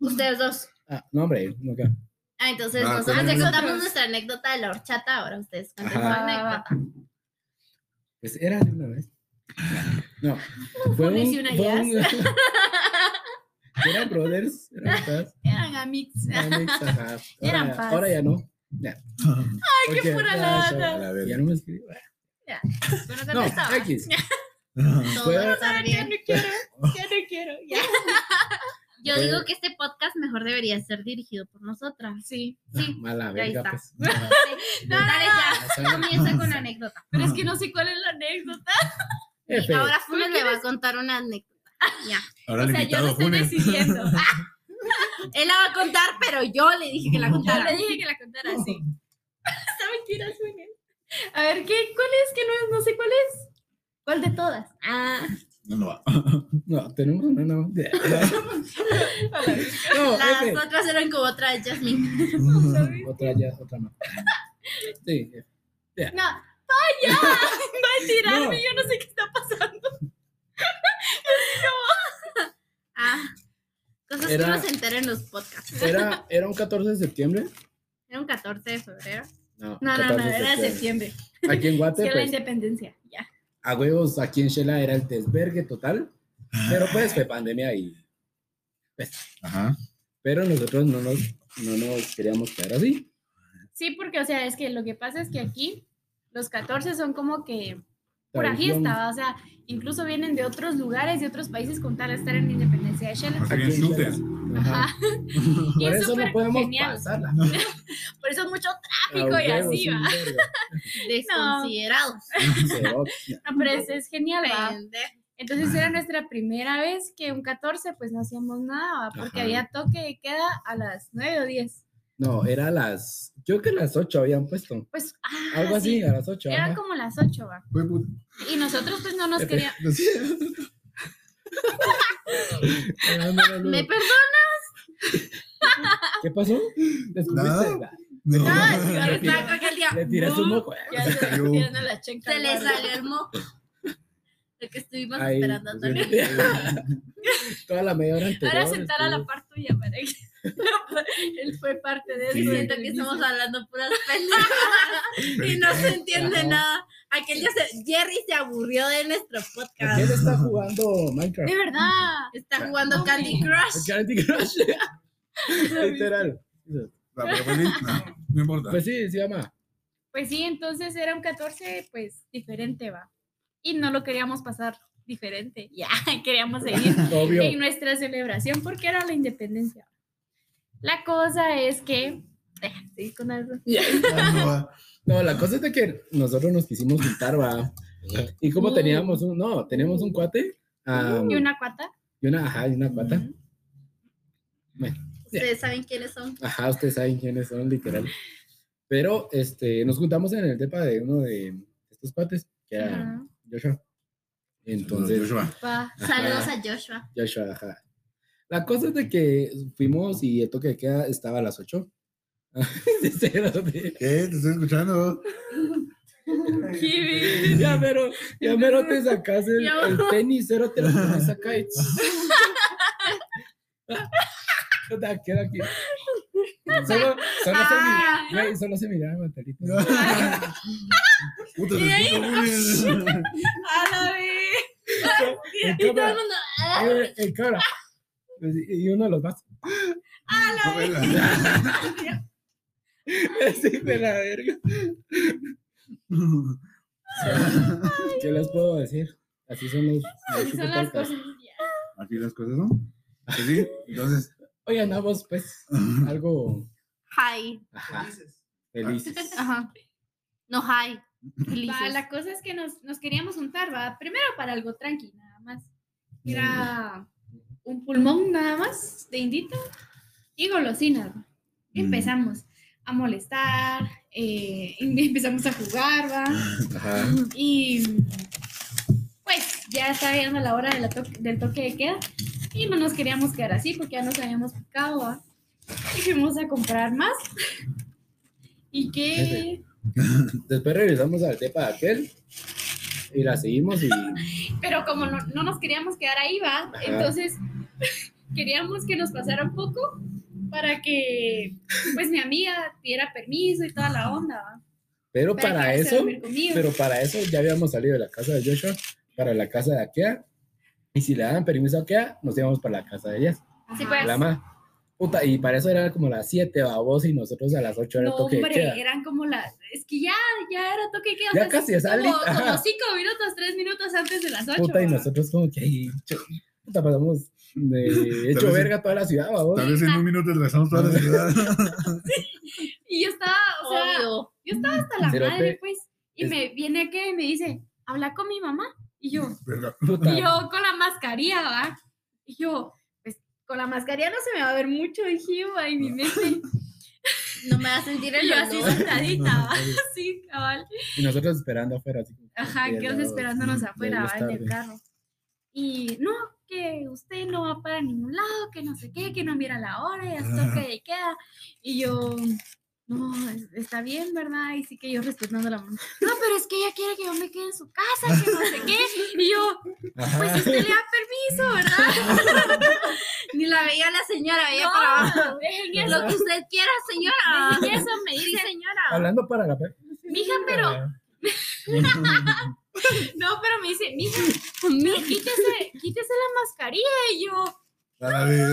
Ustedes dos. Ah, no, hombre, no acá. Ah, entonces Ah, nosotros ya contamos nuestra anécdota de la horchata, ahora ustedes anécdota. Pues era de una vez. No. Fue un, si una fue un- Eran brothers, eran papás, Eran amigos. ajá. Eran Ahora, paz. ahora ya no. Ya. Ay, qué pura lata. A la verga. Ya no me escribí. Pero No, contestaba. X. Fue- Ya no quiero. Ya no quiero. Ya. Yo Fue- digo que este podcast mejor debería ser dirigido por nosotras. Sí. Sí. Mala Ya ahí verga, está. pues. Dale, dale ya. Comienza con la anécdota. Pero es que no sé cuál es la anécdota. F. Ahora Funes le va a contar una anécdota. Ya. Ahora O sea, yo lo estoy decidiendo. Él la va a contar, pero yo le dije que la Yo contara. le dije que la contara así. Esta mentira suena. A ver, ¿qué? ¿Cuál es? Que no, es- no sé cuál es. ¿Cuál de todas? Ah, No, no va. No, tenemos una, no. No, las F. otras eran como otra de Jasmine. Otra ya, otra más. Sí. No. ¡Vaya! Va a tirarme, No. yo no sé qué está pasando. Ah, cosas Era- que uno se en los podcasts. Era, era un 14 de septiembre. Era un 14 de febrero. No, No, no, no, 14 de era de septiembre. Aquí en Sí, Guate, la pues, independencia. A huevos, aquí en Shela era el desvergue total. Pero pues fue pandemia y. Ajá. Pero nosotros no nos, no nos queríamos quedar así. Sí, porque, o sea, es que lo que pasa es que aquí los 14 son como que pura fiesta, o sea, incluso vienen de otros lugares, de otros países con tal de estar en la independencia de Shela. Ajá. Y Por es eso no podemos genial. pasarla. Por eso mucho A tráfico y así va. Desconsiderados. Cero. No, pero es, es genial. Entonces era nuestra primera vez que un 14 pues no hacíamos nada, ¿va? porque Ajá. había toque de queda a las 9 o 10. No, era las. Creo que las 8 habían puesto. Pues ah, Algo así, sí, a las 8. Era como las 8, va. Y nosotros pues no nos queríamos. ¿Me perdonas? ¿Qué pasó? ¿Descubriste? Nada. No. Ah, ahora está aquel día. Le tiré su moco. Ya Se se la chenca. Se le salió el moco. El que estuvimos Ahí, esperando pues, también. Toda la media hora anterior. Ahora sentar a la par tuya para que él fue parte de Sí. eso. Siento desde que estamos hablando puras pendejadas y no se entiende nada. Aquel día se- Jerry se aburrió de nuestro podcast. está jugando Minecraft. De verdad. Está jugando Candy Crush. Candy Crush. Literal. No, no importa. Pues sí, se llama. Pues sí, entonces era un 14 pues diferente, va. Y no lo queríamos pasar diferente. Ya, queríamos seguir Obvio. en nuestra celebración porque era la independencia. La cosa es que. Seguir con algo. Ah, no la cosa es de que nosotros nos quisimos juntar, va. Y como teníamos un, no, teníamos un cuate. Y una cuata. y una, ajá, y una cuata. Bueno, Ustedes saben quiénes son. ajá, ustedes saben quiénes son, literal. Pero, este, nos juntamos en el depa de uno de estos cuates, que era. Joshua. Entonces, Joshua. Saludos a Joshua. Joshua, ajá. La cosa es de que fuimos y el toque de queda estaba a las 8. ¿Qué? Te estoy escuchando. ya mero, ya mero te sacas el, tenis, cero te lo pones acá y... Puta, queda aquí. Solo, solo, se, Ah. güey, solo se miraba Mantelito. Puta, escucho muy bien. A la vez. Y todo el mundo. Y uno de los más. Sí, de la verga. ¿Qué les puedo decir? Así son los. los Así son las cosas. Aquí las cosas son. Pues sí, entonces. Hoy andamos, pues, algo. Hi. Ajá, felices. Ajá. No, hi. Felices. Va, la cosa es que nos, nos queríamos juntar, va. Primero para algo tranqui, nada más. Era un pulmón nada más de indito y golosinas. Mm. Empezamos a molestar, eh, y empezamos a jugar, va. Ajá. Y pues ya estaba llegando la hora de la to- del toque de queda y no nos queríamos quedar así porque ya nos habíamos picado. ¿va? Y fuimos a comprar más. Y que. Después regresamos al depa de aquel y la seguimos y Pero como no, no nos queríamos quedar ahí, va. Ajá. Entonces queríamos que nos pasara un poco para que pues mi amiga pidiera permiso y toda la onda, va. pero Para para eso, pero para eso ya habíamos salido de la casa de Joshua para la casa de Akea y si le daban permiso a Akea nos íbamos para la casa de ellas. Así pues. La ma. Puta, y para eso era como las 7 babos y nosotros a las 8 era No, toque hombre, queda. eran como las. Es que ya, ya era toque queda. Ya o sea, casi es como, como Ajá. cinco minutos, tres minutos antes de las ocho. Puta, y va. nosotros como que ahí, puta, pasamos de hecho Tal vez- verga toda la ciudad, babos. Tal vez en un minuto regresamos toda la ciudad. Y yo estaba, o sea, Obvio. yo estaba hasta la Cerote, madre, pues. Y es- me viene que me dice, habla con mi mamá. Y yo. Puta. y yo con la mascarilla, ¿va? Y yo, pues con la mascarilla no se me va a ver mucho, dije yo, en mi mente. No me va a sentir el Y yo así sentadita, ¿va? Así, cabal. Y nosotros esperando afuera, así. Ajá, que quedos al lado, esperándonos afuera, ¿va? En el carro. Y no, que usted no va para ningún lado, que no sé qué, que no mira la hora, ya es toque de queda. Y yo, no, es- está bien, ¿verdad? Y sí que yo respetando la mamá. No, pero es que ella quiere que yo me quede en su casa, que no sé qué. Y yo, pues usted le da permiso, ¿verdad? Ni la veía la señora, veía No, para abajo. dejen eso, Lo que usted quiera, señora. dejen eso, me Sí, dice. señora. Hablando para la. Mija, pero, no, pero me dice, mija, mi- quítese, quítese la mascarilla. Y yo,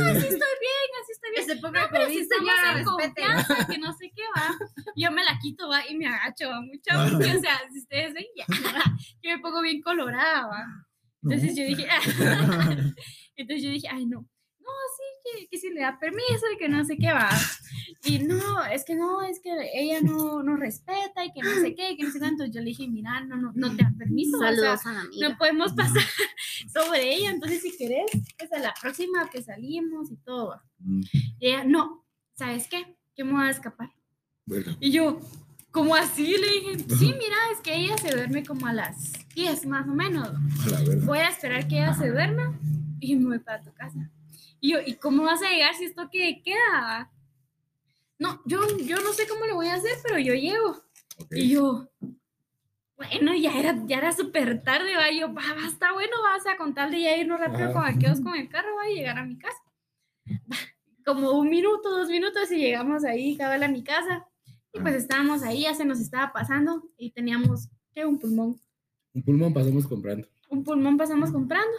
así estoy bien, así estoy bien. Época de pero si estamos en confianza, que no sé qué va. Yo me la quito, va, y me agacho, va, mucho. O sea, si ustedes ven, ya, yo me pongo bien colorada, va. Entonces yo dije, entonces yo dije, ay, no. No, sí, que, que si le da permiso y que no sé qué va. Y no, es que no, es que ella no, no respeta y que no sé qué, y que no sé cuánto. Yo le dije, mira, no, no, no te da permiso. o sea, Saludos a la amiga. no podemos pasar sobre ella. Entonces, si querés, pues a la próxima que salimos y todo. va. Mm, Y ella, no, ¿sabes qué? Que me voy a escapar. Y yo, ¿cómo así? Le dije, sí, mira, es que ella se duerme como a las 10 más o menos. Voy a esperar que ella se duerma y me voy para tu casa. Y yo, ¿y cómo vas a llegar si esto que queda? No, yo, yo no sé cómo le voy a hacer, pero yo llego. Y yo, bueno, ya era, ya era súper tarde, va. Y yo, va, va, está bueno, vas a contarle ya irnos rápido con aquellos con el carro, va, y llegar a mi casa. Va, Como un minuto, dos minutos, y llegamos ahí, cabal, a mi casa. Y pues estábamos ahí, ya se nos estaba pasando, y teníamos, ¿qué? Un pulmón. Un pulmón pasamos comprando. Un pulmón pasamos comprando.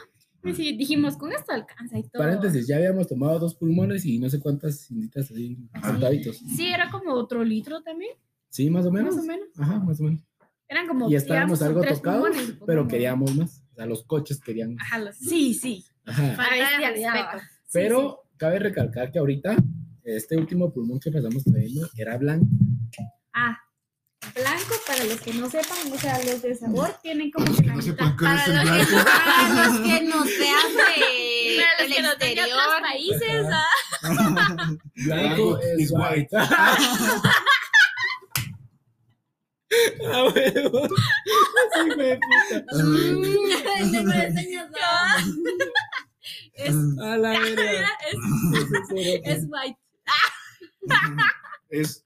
Y sí, dijimos, con esto alcanza y todo. Paréntesis, ya habíamos tomado dos pulmones y no sé cuántas inditas así, Ajá. contaditos. Sí, era como otro litro también, Sí, más o menos. más o menos. Ajá, más o menos. Eran como. Y estábamos algo tocados, pulmones, pero queríamos más. O sea, los coches querían. Ajá, los- sí, sí. Ajá. Bestialidad, respeto. va. Sí, Pero cabe recalcar que ahorita, este último pulmón que pasamos trayendo era blanco. Ah, blanco, para los que no sepan, o sea, los de sabor tienen como que la No mitad. Para los, que, para los que nos vean de, Para los que no tengan exterior. otros países, ah, Blanco is es white. Ah, huevo. Sí, güey, puta. De es, A la verga. es, es white. Es.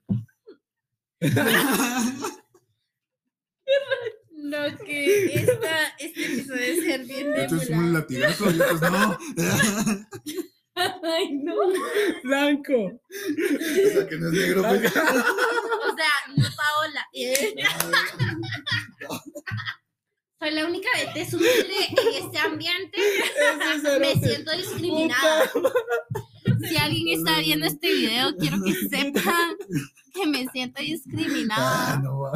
No, que esta, este episodio debe ser bien Esto es de un latigazo y otros no. Ay, no. Blanco. Esa que no es negro, pues. O sea, no Paola. Soy la única de tez humilde en este ambiente. Me siento discriminada. Si alguien está viendo este video, quiero que sepan que me siento Ah, discriminada. no va.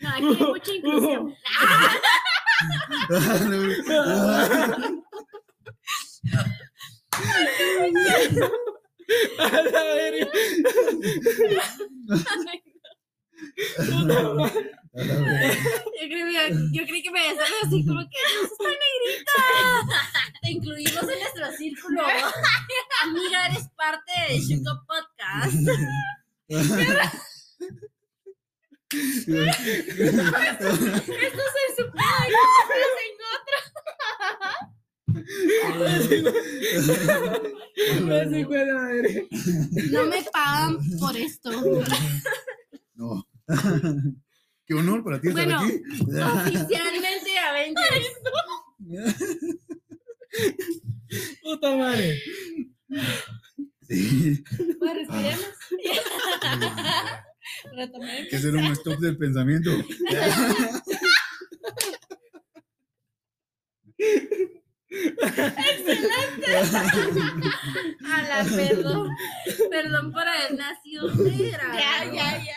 No, aquí hay mucha inclusión. A la verga. Yo creí, yo creí que me decían así como que no está negrita. Te incluimos en nuestro círculo. Amiga, eres parte de Shuko Podcast. Esto se supone verga. No me pagan por esto. No. Qué honor para ti estar Bueno. aquí. Oficialmente Avengers. Puta madre. Sí. Respiremos. Retomemos. Hay que hacer un stop del pensamiento. A la perdón. Perdón por haber nacido negra. Ya, ya, ya.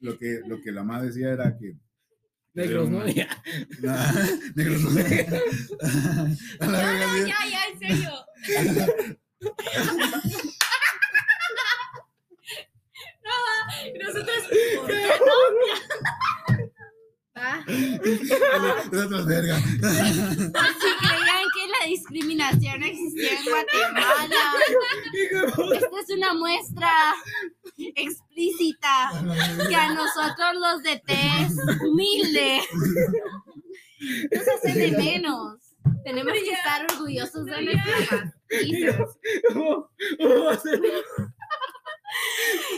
Lo que, lo que la madre decía era que Negros, ¿no? Nah, negros no. A la verga, Ya, ya, ya, en serio. no, nosotros. ¿por qué no? Ah, Es otra verga. si creían que la discriminación existía en Guatemala, esta es una muestra explícita que a nosotros los de tez humilde. Nos hace de menos. Tenemos que estar orgullosos de nuestras raíces.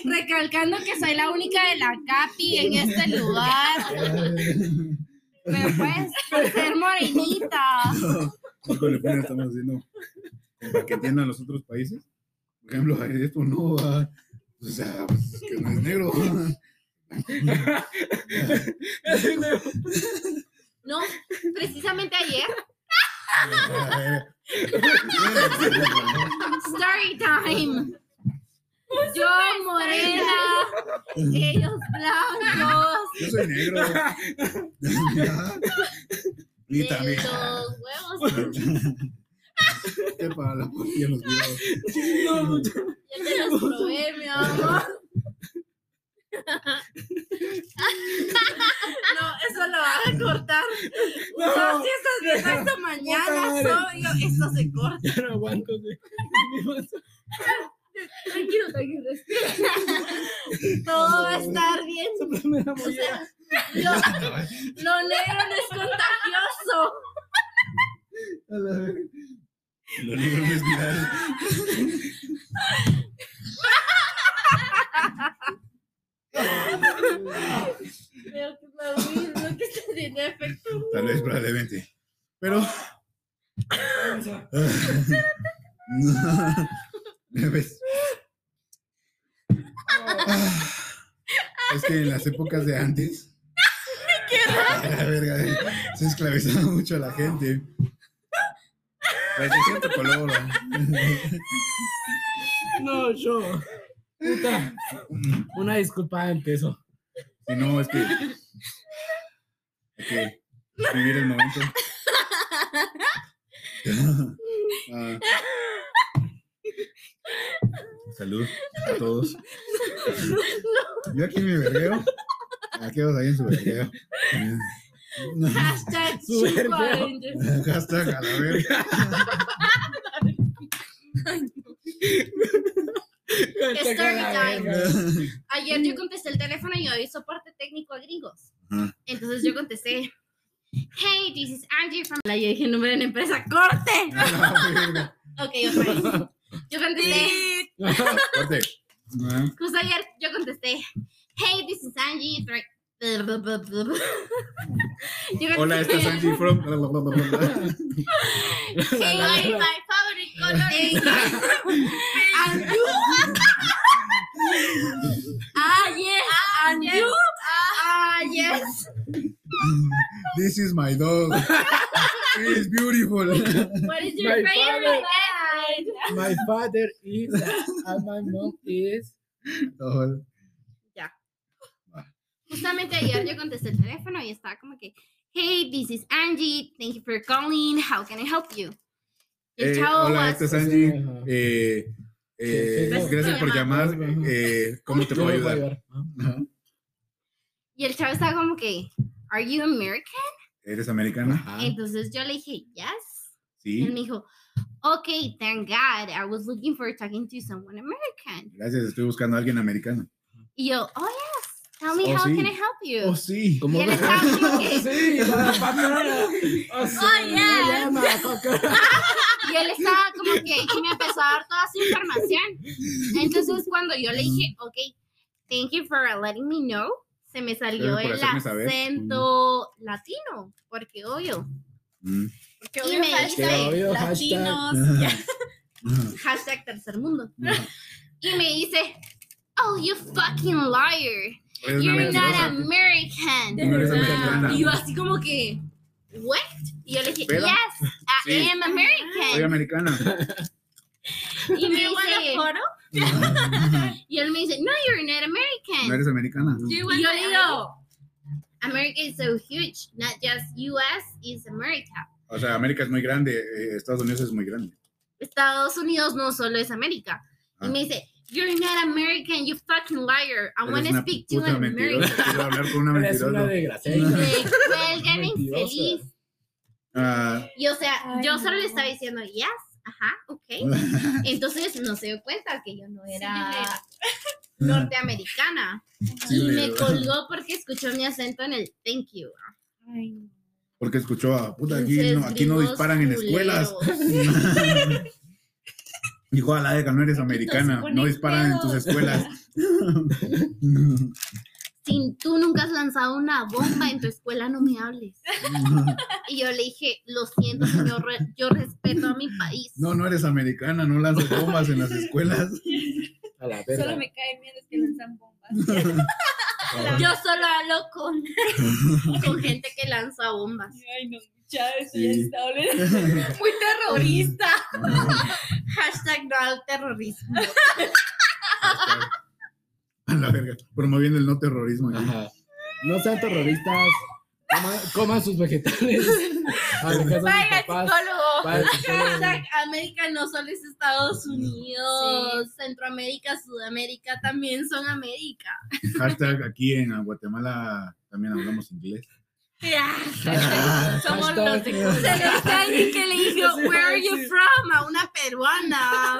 Recalcando que soy la única de la CAPI en este lugar. Pero pues, ser morenita. Híjole, pues, estamos haciendo para que entiendan los otros países. Por ejemplo, esto no va. O sea, pues, que no es negro. No, precisamente ayer. Story time. Yo morena, ellos blancos. Yo soy negro. Y De también. los huevos. Que para la policía los videos. Ya te los probé, mi amor. No, eso lo vas a cortar. No, si estás viendo esta mañana, soy yo, esto se corta. Ya no aguanto, güey. Tranquilo, tranquilo, respira. Todo va a estar bien. O sea, lo, lo negro no es contagioso. A la verga. Lo negro no es viral. Pero que lo mismo que está haciendo efecto. Tal vez probablemente. Pero. ¿Ves? Es que en las épocas de antes. A la verga, se esclavizaba mucho a la gente. Pues color. No, yo. Puta. Una disculpa antes eso. Si no, es que. Hay que vivir el momento. Ah. Salud a todos. Yo aquí me vergueo. Aquí vas ahí en su vergueo. Hashtag chihuahua. Hashtag a la verga. Story time. Ayer yo contesté el teléfono y hoy soporte técnico a gringos. Entonces yo contesté, hey, this is Angie from... La yo dije nombre de la empresa, ¡corte! Ok, otra vez. Yo contesté. Ah, justo ayer yo contesté, hey, this is Angie Hola, esta es Angie from. Hey, my favorite color is... And you? Ah, yes, and you? Ah, yes. This is my dog. He is beautiful. What is your My favorite father. My father is and my mom is. Oh, Justamente ayer yo contesté el teléfono y estaba como que, hey, this is Angie, thank you for calling, how can I help you? El eh, chavo hola, esta es Angie. Eh, eh, gracias por llamar. Eh, ¿Cómo te puedo ayudar? y el chavo estaba como que, are you American? ¿Eres americana? Ajá. Entonces yo le dije, yes. Y él Sí. me dijo, okay, thank God, I was looking for talking to someone American. Gracias, estoy buscando a alguien americano. Y yo, oh yes, tell me Oh, how sí. can I help you? Oh, sí. Estaba como que, Sí. Oh, sí, Oh, yeah. Y él estaba como que, y me empezó a dar toda su información. Entonces, cuando yo le dije, ok, thank you for letting me know, se me salió el acento latino, porque obvio. Mm. Porque Y obvio, me hashtag dice- Obvio, latinos. Hashtag tercer mundo. Y me dice, oh, you fucking liar. You're not. American. Y yo así como que, what? Y yo le dije, Pero- yes, I Sí. am Soy American. americana. Y me dice, y él me dice, no, you're not American. No eres americana. Want yo le digo, America is so huge, not just US is America. O sea, América es muy grande, eh, Estados Unidos es muy grande. Estados Unidos no solo es América. Ah. Y me dice, You're not American, you fucking liar. I want to una speak to an American. Quiero hablar con una una mentirosa. desgraciada. Mentirosa. infeliz. Ah, Y o sea, Ay, yo solo no. le estaba diciendo, yes, ajá, ok. Entonces no se dio cuenta que yo no era Sí, norteamericana. Sí, y me colgó porque escuchó mi acento en el thank you. Ay. Porque escuchó a puta, aquí no, aquí no disparan en escuelas. Dijo a la deca, no eres americana, no disparan en tus escuelas. Si tú nunca has lanzado una bomba en tu escuela, no me hables. Y yo le dije, lo siento, señor, re- yo respeto a mi país. No, no eres americana, no lanzas bombas en las escuelas. A la verga. Solo me caen bien los que lanzan bombas. Yo solo hablo con, con gente que lanza bombas. Ay, no, ya Sí. ya está. Muy terrorista. Hashtag no al terrorismo. A la verga, promoviendo el no terrorismo. aquí. Ajá. No sean terroristas. Coman, coman sus vegetales. A la casa de Vaya sus papás. psicólogo. Vaya al psicólogo. Hashtag América no solo es Estados Unidos, Centroamérica, Sudamérica también son América. Hashtag aquí en Guatemala también hablamos inglés. Somos Hashtag- los de Se le está alguien que le dijo, Where are you from? A una peruana.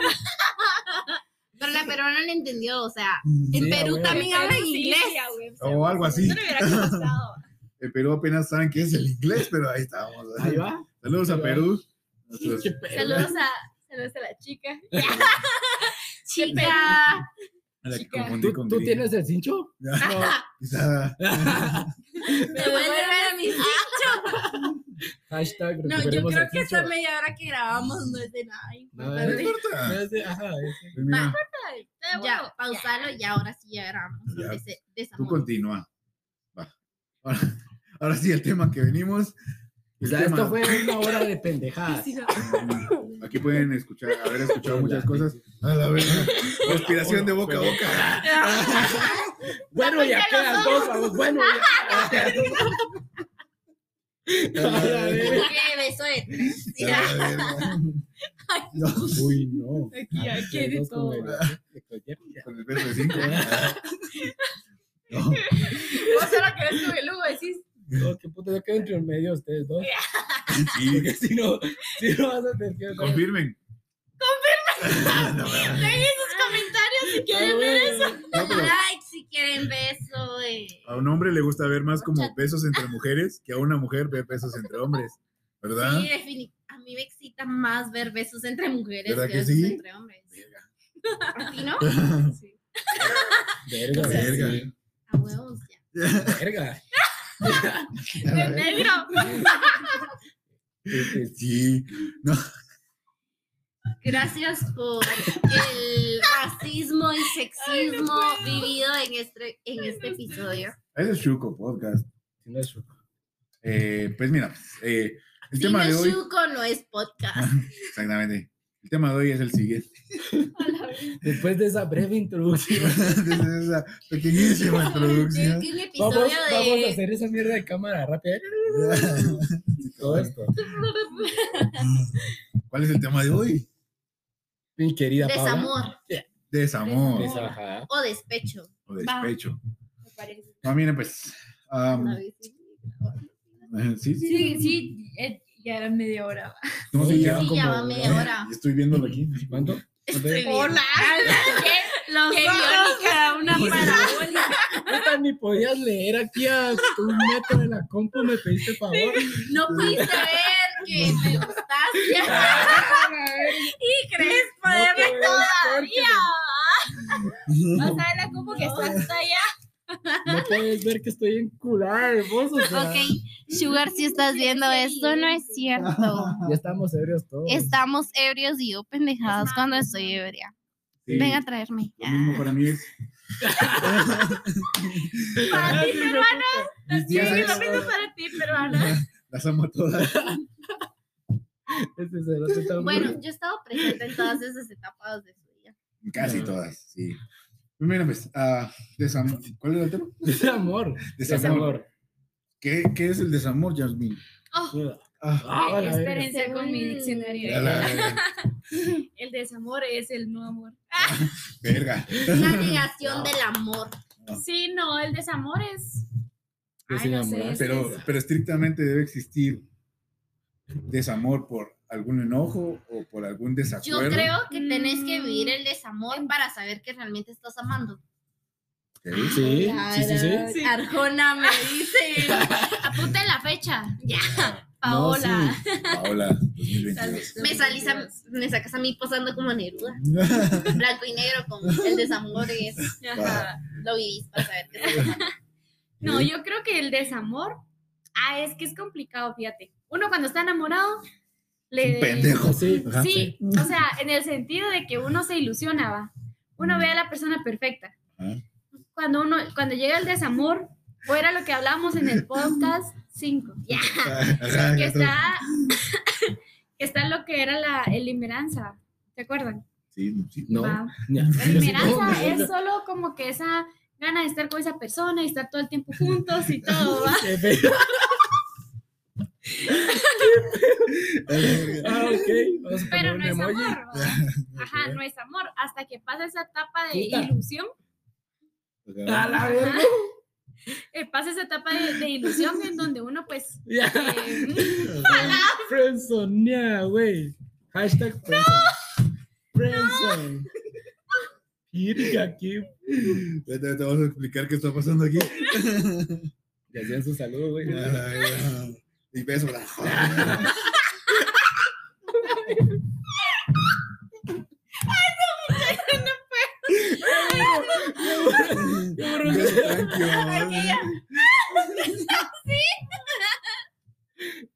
Pero la peruana le entendió, o sea, en Sí, a Perú también hablan Sí, inglés. sí, O algo así. No le hubiera costado. En Perú apenas saben qué es el inglés, pero ahí estamos. Ahí va. Saludos a va. Perú. Saludos a Saludos a la chica. chica. A la que Chica. confundí ¿Tú, con tú tienes el cincho? Ya, quizá- Devuélveme a mi Hashtag No, yo creo que cincho. esta media hora que grabamos no es de nada No importante. Es de- ajá, es- mira, Ya, pausalo y ahora sí ya grabamos. Ya. Ese tú continúa. Va. Ahora, ahora sí, el tema que venimos. O sea, tema- esto fue una hora de pendejadas. Aquí pueden escuchar, haber escuchado muchas cosas. A la verga. Respiración de boca a boca. Bueno, ya quedan dos, vamos. Bueno, ya. A la verga. ¿Qué beso de tres? Uy, no. Aquí, aquí hay de todo. con el beso de cinco. No, Vos solo querés con el Hugo, decís. Qué puta, yo quedo entre el medio de ustedes dos. sí, Porque si no, si no vas a tener que. confirmen. Confirmen. Dejen sus comentarios si quieren ver eso. No, pero Like si quieren beso. eh. a un hombre le gusta ver más como besos entre mujeres que a una mujer ver besos entre hombres. ¿Verdad? Sí, definitivamente. A mí me excita más ver besos entre mujeres ¿Verdad que que besos sí? entre hombres. ¿A ti no? Sí. Verga, Verga. sí. A huevos ya. Verga. De negro. Sí. No, Gracias por el racismo y sexismo vivido en este, en este episodio. ese es Chuco Podcast. si no es su- Eh, pues mira, eh, el Si tema no de hoy. chuco, no es podcast. Exactamente. El tema de hoy es el siguiente. Después de esa breve introducción, Desde esa pequeñísima introducción. Vamos, episodio vamos a de. hacer esa mierda de cámara rápida. Todo esto. ¿Cuál es el tema de hoy? Mi querida Paula. Desamor Desamor o despecho. o despecho. Me parece. No, miren, pues. am, sí, sí. Sí, sí, eh, ya era media hora. No, Sí, llevan sí, ya va media hora. Estoy viéndolo aquí. ¿Cuánto? Estoy Hola. Los Qué ojos irónica, una parabólica. Puta, ni podías leer aquí a tu metro de la compu, me pediste favor. no pudiste ver que me gustaste. y crees poder No ver puedes, todavía. O sea, era como que está hasta allá. No puedes ver que estoy enculada de vos, o sea. Ok, Sugar, si estás viendo esto, no es cierto. Ya estamos ebrios todos. Estamos ebrios y yo pendejadas cuando estoy ebria. Sí, Ven a traerme. Lo mismo para mí es. Para ti, peruana. Sí, lo mismo para ti, peruana. Las amo a todas. Este Bueno, yo he estado presente en todas esas etapas de su vida. Casi todas, sí. Mira, pues, ah, desam- ¿cuál era el tema? Desamor. Desamor. Desamor. ¿Qué, qué es el desamor, Yasmin? Oh, Ah, Ah, la experiencia con mi diccionario. la- El desamor es el no amor. verga. La negación del amor. Ah. Sí, no, el desamor es. Yo Ay, no sé, enamorado. es- Pero, pero estrictamente debe existir desamor por algún enojo o por algún Yo desacuerdo. creo que tenés que Mm. vivir el desamor para saber que realmente estás amando. Ok. Sí, sí, sí, sí. Sí. Arjona me dice. Apunta la fecha. Ya. No, Paola. sí. Paola, 2022. Me salís a- me sacas a mí posando como Neruda. Blanco y negro con el desamor es. Ajá. Lo vivís para saber que estás amando. No, yo creo que el desamor. Ah, es que es complicado, fíjate. Uno cuando está enamorado. Le, Un pendejo. Sí. Sí, o sea, en el sentido de que uno se ilusiona, va. Uno ve a la persona perfecta. Ajá. Cuando uno, cuando llega el desamor, o era lo que hablamos en el podcast 5, ya, que está, que está lo que era la elimeranza, ¿te acuerdan? Sí, sí. No. Va. Ya. La No, es solo como que esa gana de estar con esa persona y estar todo el tiempo juntos y todo, ¿va? Ah. Vamos a Pero no es emoji. amor. Ajá, no es amor, hasta que pasa esa etapa de Puta. ilusión A la verga. eh, pasa esa etapa de, de ilusión en donde uno pues Ya. eh, Friendzone, güey. Hashtag friendzone. Friendzone. Irga aquí. Vete, te vamos a explicar qué está pasando aquí. Le hacían su saludo, güey. Y beso. Thank you.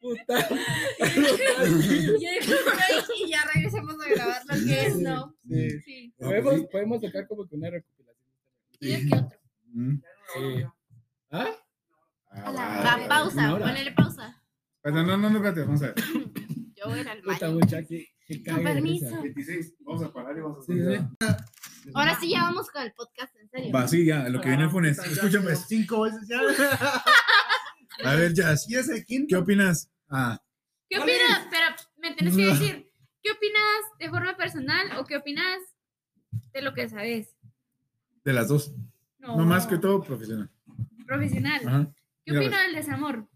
Puta. y ya regresamos a grabar lo que es, ¿no? Sí. sí, Podemos, podemos sacar como que una recopilación. que otro. Mm. Sí. ¿Ah? Ah, Va, va. pausa, ponele pausa. Espérate, No, no, no, espérate, vamos a ver. Yo voy a ir al baño. de permiso. risa. 26, vamos a parar y vamos a Sí, sí. Ahora sí ya vamos con el podcast, en serio. Va, sí, ya, lo que viene el Funes. Escúchame. Cinco veces ya. A ver, Jazz, Y es el quinto. ¿qué opinas? Ah, ¿Qué opinas? Pero me tienes que decir, ¿qué opinas de forma personal o qué opinas de lo que sabes? de las dos. No más que todo profesional. Profesional. Ajá. ¿Qué opinas del desamor?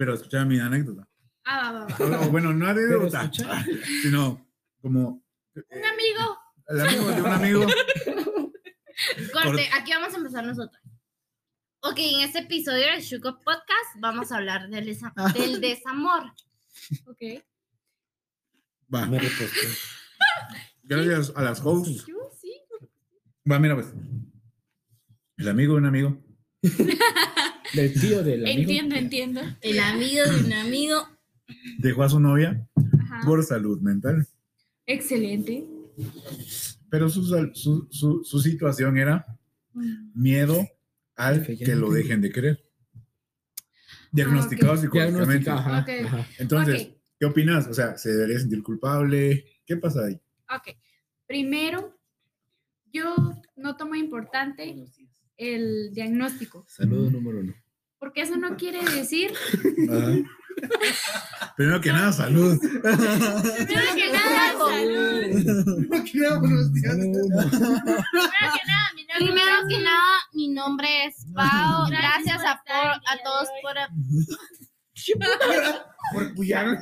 Pero escucha mi anécdota. Ah, va, va, va. O, bueno, no anécdota, sino como Un amigo. el amigo de un amigo. Corte, aquí vamos a empezar nosotros. Ok, en este episodio del Shuko Podcast vamos a hablar del, desa- del desamor. Ok. Va, Me gracias a las hosts. Yo sí. Va, mira, pues. El amigo de un amigo. Del tío del amigo. Entiendo, entiendo. El amigo de un amigo. Dejó a su novia Ajá. por salud mental. Excelente. Pero su, su, su, su situación era miedo al Que lo dejen de querer. Diagnosticado psicológicamente. Diagnostica, ajá, Ok. ajá. Entonces. ¿qué opinas? O sea, ¿se debería sentir culpable? ¿Qué pasa ahí? Ok. Primero, yo no tomo importante el diagnóstico, Saludo número uno. porque eso no quiere decir. Primero que nada, salud. primero que nada, salud. Primero que nada, mi nombre Primero es- que nada, mi nombre es Pau. Gracias a, por- a todos por... Por puyarme.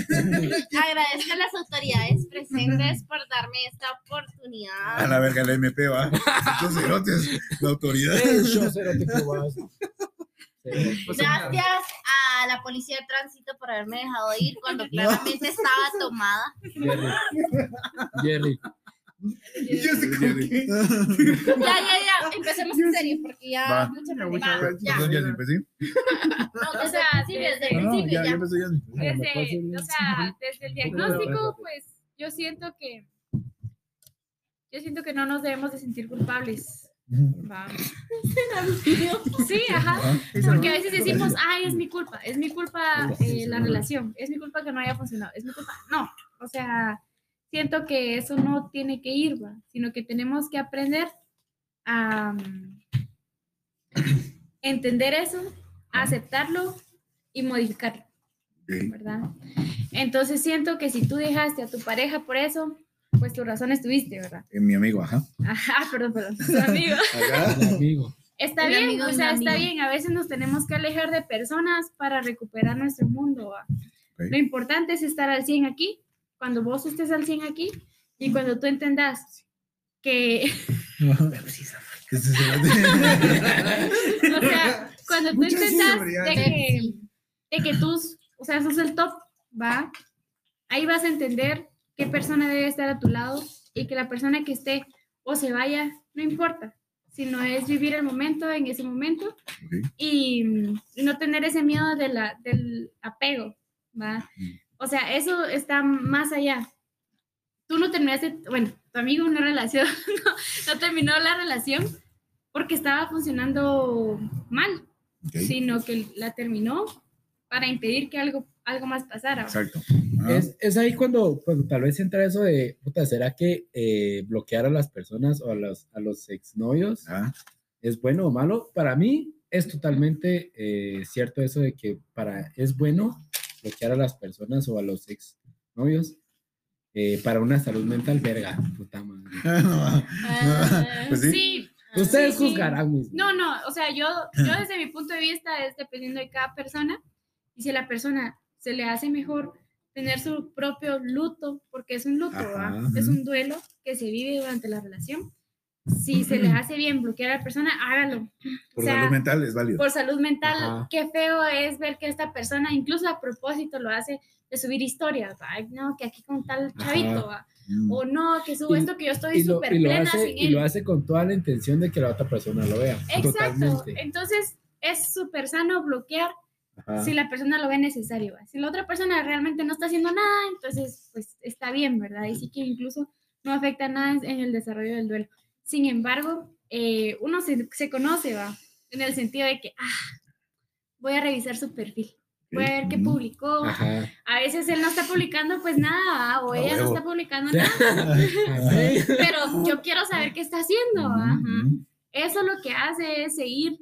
Agradezco a las autoridades presentes por darme esta A oportunidad. la verga, la MP va. Estos cerotes, la autoridad. Gracias a la policía de tránsito por haberme dejado ir cuando claramente estaba tomada. Jerry. Jerry. Yo sé con qué. Ya, ya, ya. Empecemos en serio porque ya Va. mucha Ya, gente- Va, ya. Entonces, ya se empecé. No, desde el principio, desde el No, no, principio ya, ya. ya empecé ya. desde, o sea, desde el diagnóstico, pues yo siento que yo siento que no nos debemos de sentir culpables. Va. Sí, ajá. Ajá. Porque a veces decimos, ay, es mi culpa, es mi culpa eh, la relación, es mi culpa que no haya funcionado, es mi culpa. No, o sea, siento que eso no tiene que ir, ¿va? sino que tenemos que aprender a mm, entender eso, a aceptarlo y modificarlo. ¿verdad? Entonces siento que si tú dejaste a tu pareja por eso, pues tu razón estuviste, ¿verdad? Eh, mi amigo, ajá. Ajá, perdón, perdón, tu amigo. Amigo. Está El bien, amigo o sea, está amigo. bien. A veces nos tenemos que alejar de personas para recuperar nuestro mundo. ¿va? Ok. Lo importante es estar al 100 aquí, cuando vos estés al 100 aquí y cuando tú entendas que, el- o sea, cuando tú entendas de que, de que tú, o sea, sos el top, ¿va? Ahí vas a entender qué persona debe estar a tu lado y que la persona que esté o se vaya, no importa, sino es vivir el momento en ese momento Ok. y, y no tener ese miedo de la, del apego, ¿va? Mm. O sea, eso está más allá. Tú no terminaste, bueno, tu amigo una relación, no, no terminó la relación porque estaba funcionando mal, Ok. sino que la terminó para impedir que algo, algo más pasara. Exacto. Es, es ahí cuando, cuando tal vez entra eso de, puta, ¿será que eh, bloquear a las personas o a los, a los exnovios Ah, es bueno o malo? Para mí es totalmente eh, cierto eso de que para, es bueno bloquear a las personas o a los exnovios eh, para una salud mental, verga, puta madre. Ah, Pues sí. Sí, Ustedes sí, juzgarán. No, no, o sea, yo, yo desde mi punto de vista es dependiendo de cada persona y si a la persona se le hace mejor tener su propio luto, porque es un luto, es un duelo que se vive durante la relación. Si se le hace bien bloquear a la persona, hágalo. por o sea, salud mental es válido. Por salud mental, Ajá. qué feo es ver que esta persona, incluso a propósito, lo hace de subir historias, ¿va? No, que aquí con tal chavito, ¿va? Mm. o no, que subo Y- esto que yo estoy Y súper y, plena hace, sin y él. lo hace con toda la intención de que la otra persona lo vea. Exacto. Totalmente. Entonces, es súper sano bloquear Ajá. si la persona lo ve necesario. ¿va? Si la otra persona realmente no está haciendo nada, entonces, pues está bien, ¿verdad? Y sí que incluso no afecta nada en el desarrollo del duelo. Sin embargo, eh, uno se, se conoce, ¿va? En el sentido de que, ah, voy a revisar su perfil. Voy a ver qué publicó. Ajá. A veces él no está publicando pues nada, ¿va? o A ella no está publicando nada, pero yo quiero saber qué está haciendo. Eso lo que hace es seguir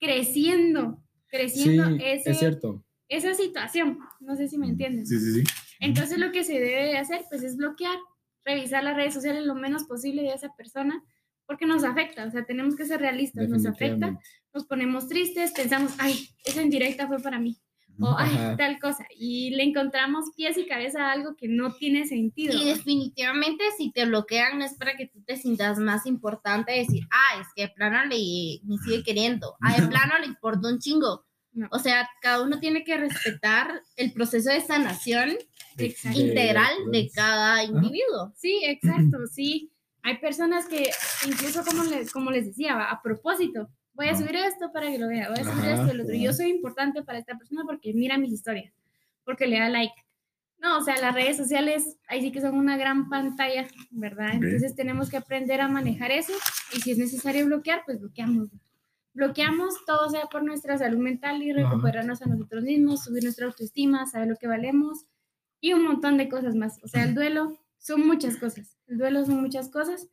creciendo, creciendo Sí, ese- es cierto. esa situación. No sé si me entienden. Sí, sí, sí. Entonces lo que se debe de hacer pues es bloquear, revisar las redes sociales lo menos posible de esa persona porque nos afecta, o sea, tenemos que ser realistas, nos afecta, nos ponemos tristes, pensamos, ay, esa indirecta fue para mí, o ay, Ajá. tal cosa, y le encontramos pies y cabeza a algo que no tiene sentido. Y definitivamente si te bloquean no es para que tú te sientas más importante decir, ah, es que de plano le, me sigue queriendo, ah, de plano le importa un chingo. No. O sea, cada uno tiene que respetar el proceso de sanación Exacto. integral de cada individuo. Sí, exacto, sí. Hay personas que, incluso como les, como les decía, a propósito, voy a Ajá. subir esto para que lo vea, voy a subir Ajá, esto el otro. Yo ajá. soy importante para esta persona porque mira mis historias, porque le da like. No, o sea, las redes sociales, ahí sí que son una gran pantalla, ¿verdad? Ok. Entonces tenemos que aprender a manejar eso y si es necesario bloquear, pues bloqueamos. Bloqueamos todo sea por nuestra salud mental y Ajá. recuperarnos a nosotros mismos, subir nuestra autoestima, saber lo que valemos y un montón de cosas más. O sea, el duelo son muchas cosas. El duelo son muchas cosas,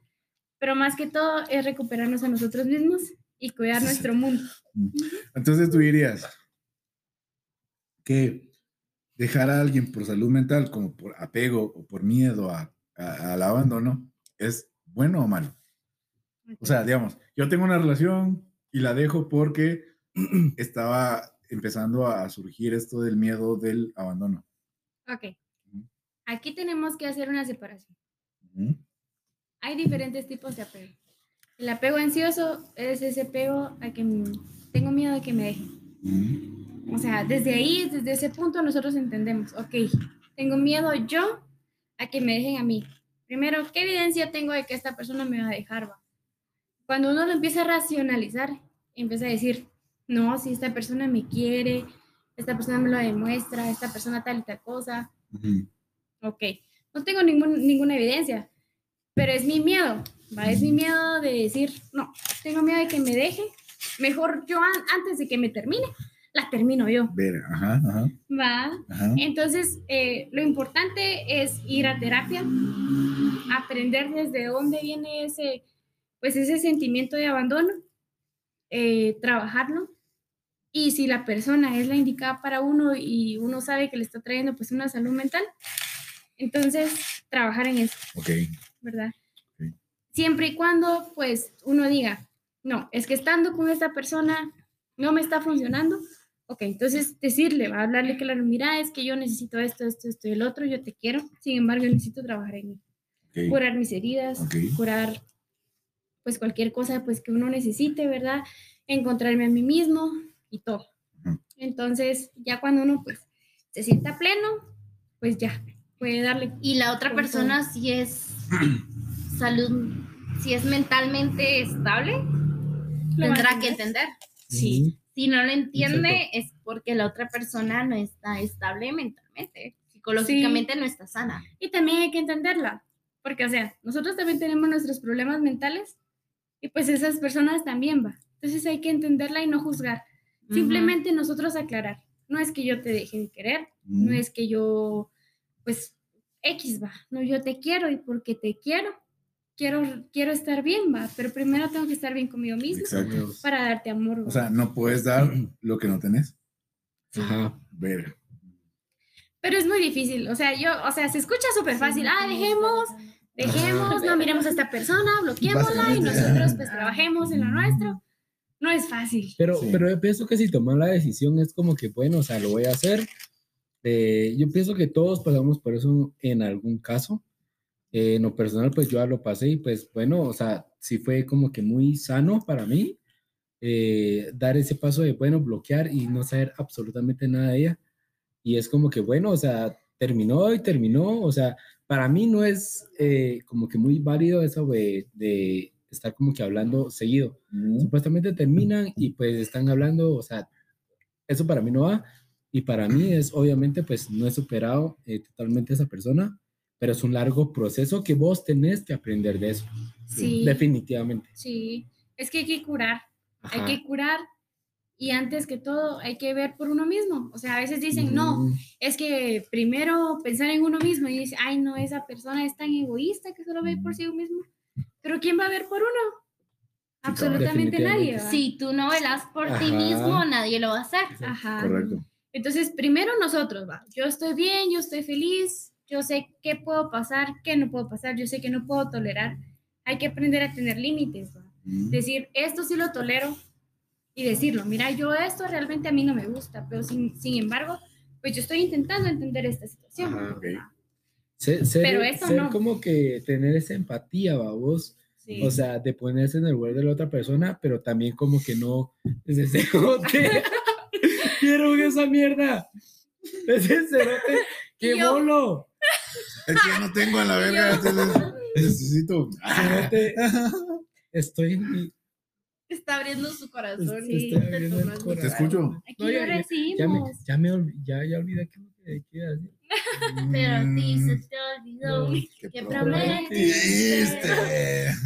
pero más que todo es recuperarnos a nosotros mismos y cuidar Sí, nuestro mundo. Entonces tú dirías que dejar a alguien por salud mental, como por apego o por miedo a- a- al abandono, es bueno o malo. O sea, digamos, yo tengo una relación y la dejo porque estaba empezando a surgir esto del miedo del abandono. Ok. Aquí tenemos que hacer una separación. Hay diferentes tipos de apego. El apego ansioso es ese apego a que tengo miedo de que me dejen. O sea, desde ahí, desde ese punto nosotros entendemos, ok, tengo miedo yo a que me dejen a mí. Primero, ¿qué evidencia tengo de que esta persona me va a dejar? va? Cuando uno lo empieza a racionalizar, empieza a decir, no, si esta persona me quiere, esta persona me lo demuestra, esta persona tal y tal cosa, Ujú. ok, no tengo ningún, ninguna evidencia, pero es mi miedo, ¿va? Es mi miedo de decir, no, tengo miedo de que me dejen, mejor yo an- antes de que me termine, la termino yo. Ver, ajá, ajá, Va. ajá. Entonces, eh, lo importante es ir a terapia, aprender desde dónde viene ese, pues ese sentimiento de abandono, eh, trabajarlo. Y si la persona es la indicada para uno y uno sabe que le está trayendo pues una salud mental, entonces trabajar en eso, Ok. ¿verdad? Siempre y cuando pues uno diga, no, es que estando con esta persona no me está funcionando. Ok, entonces decirle, va a hablarle claro, mira, es que yo necesito esto, esto, esto y el otro, yo te quiero, sin embargo, yo necesito trabajar en mí, curar mis heridas, Ok. curar pues cualquier cosa pues que uno necesite, ¿verdad? Encontrarme a mí mismo y todo. Entonces, ya cuando uno pues se sienta pleno, pues ya, puede darle Y la otra persona si es salud, si es mentalmente estable, Lo tendrá que entender. Sí. Si no lo entiende es porque la otra persona no está estable mentalmente, psicológicamente no está sana. Y también hay que entenderla, porque, o sea, nosotros también tenemos nuestros problemas mentales y pues esas personas también va. Entonces hay que entenderla y no juzgar. Simplemente nosotros aclarar. No es que yo te deje de querer, no Mm. es que yo, pues, X va. No, yo te quiero y porque te quiero, quiero, quiero estar bien, va. Pero primero tengo que estar bien conmigo mismo Exacto. para darte amor. O va. sea, no puedes dar lo que no tenés. Ajá. Verga. Pero es muy difícil. O sea, yo, o sea, se escucha súper fácil. Ah, dejemos, dejemos, no miremos a esta persona, bloqueémosla y nosotros pues trabajemos en lo nuestro. No es fácil. Pero, Sí. pero yo pienso que si toman la decisión es como que, bueno, o sea, lo voy a hacer. Eh, yo pienso que todos pasamos por eso en algún caso. Eh, en lo personal, pues yo ya lo pasé y pues bueno, o sea, sí fue como que muy sano para mí eh, dar ese paso de, bueno, bloquear y no saber absolutamente nada de ella. Y es como que, bueno, o sea, terminó y terminó. O sea, para mí no es eh, como que muy válido eso de, de estar como que hablando seguido Mm. supuestamente terminan y pues están hablando, o sea, eso para mí no va. Y para mí es, obviamente, pues no he superado eh, totalmente a esa persona, pero es un largo proceso que vos tenés que aprender de eso, Sí, definitivamente. sí. Es que hay que curar. Ajá. Hay que curar. Y antes que todo, hay que ver por uno mismo. O sea, a veces dicen, no, Mm, es que primero pensar en uno mismo y dice, ay, no, esa persona es tan egoísta que solo ve por sí mismo. Pero ¿quién va a ver por uno? Absolutamente nadie. ¿va? Si tú no velas por ti Ajá. mismo, nadie lo va a hacer. Ajá. Correcto. Entonces, primero nosotros, va. Yo estoy bien, yo estoy feliz, yo sé qué puedo pasar, qué no puedo pasar, yo sé que no puedo tolerar. Hay que aprender a tener límites, va. Mm. Decir, esto sí lo tolero y decirlo, mira, yo esto realmente a mí no me gusta, pero sin, sin embargo, pues yo estoy intentando entender esta situación. Ajá, ok. Ser, ser- Pero eso ser no. como que tener esa empatía, vos. Sí. O sea, de ponerse en el lugar de la otra persona, pero también como que no ese cerote. Quiero esa mierda. Ese cerote. ¡Qué yo- bolo! Es que no tengo a la verga, entonces necesito. Cerote. Estoy en mi- Está abriendo su corazón. Te y te abriendo el tomas- corazón. Te escucho. Aquí No, lo ya- ya- recibimos. Ya me, ya me olvi- ya, ya olvidé iba a decir. Pero a ti se Mm, te olvidó que prometiste.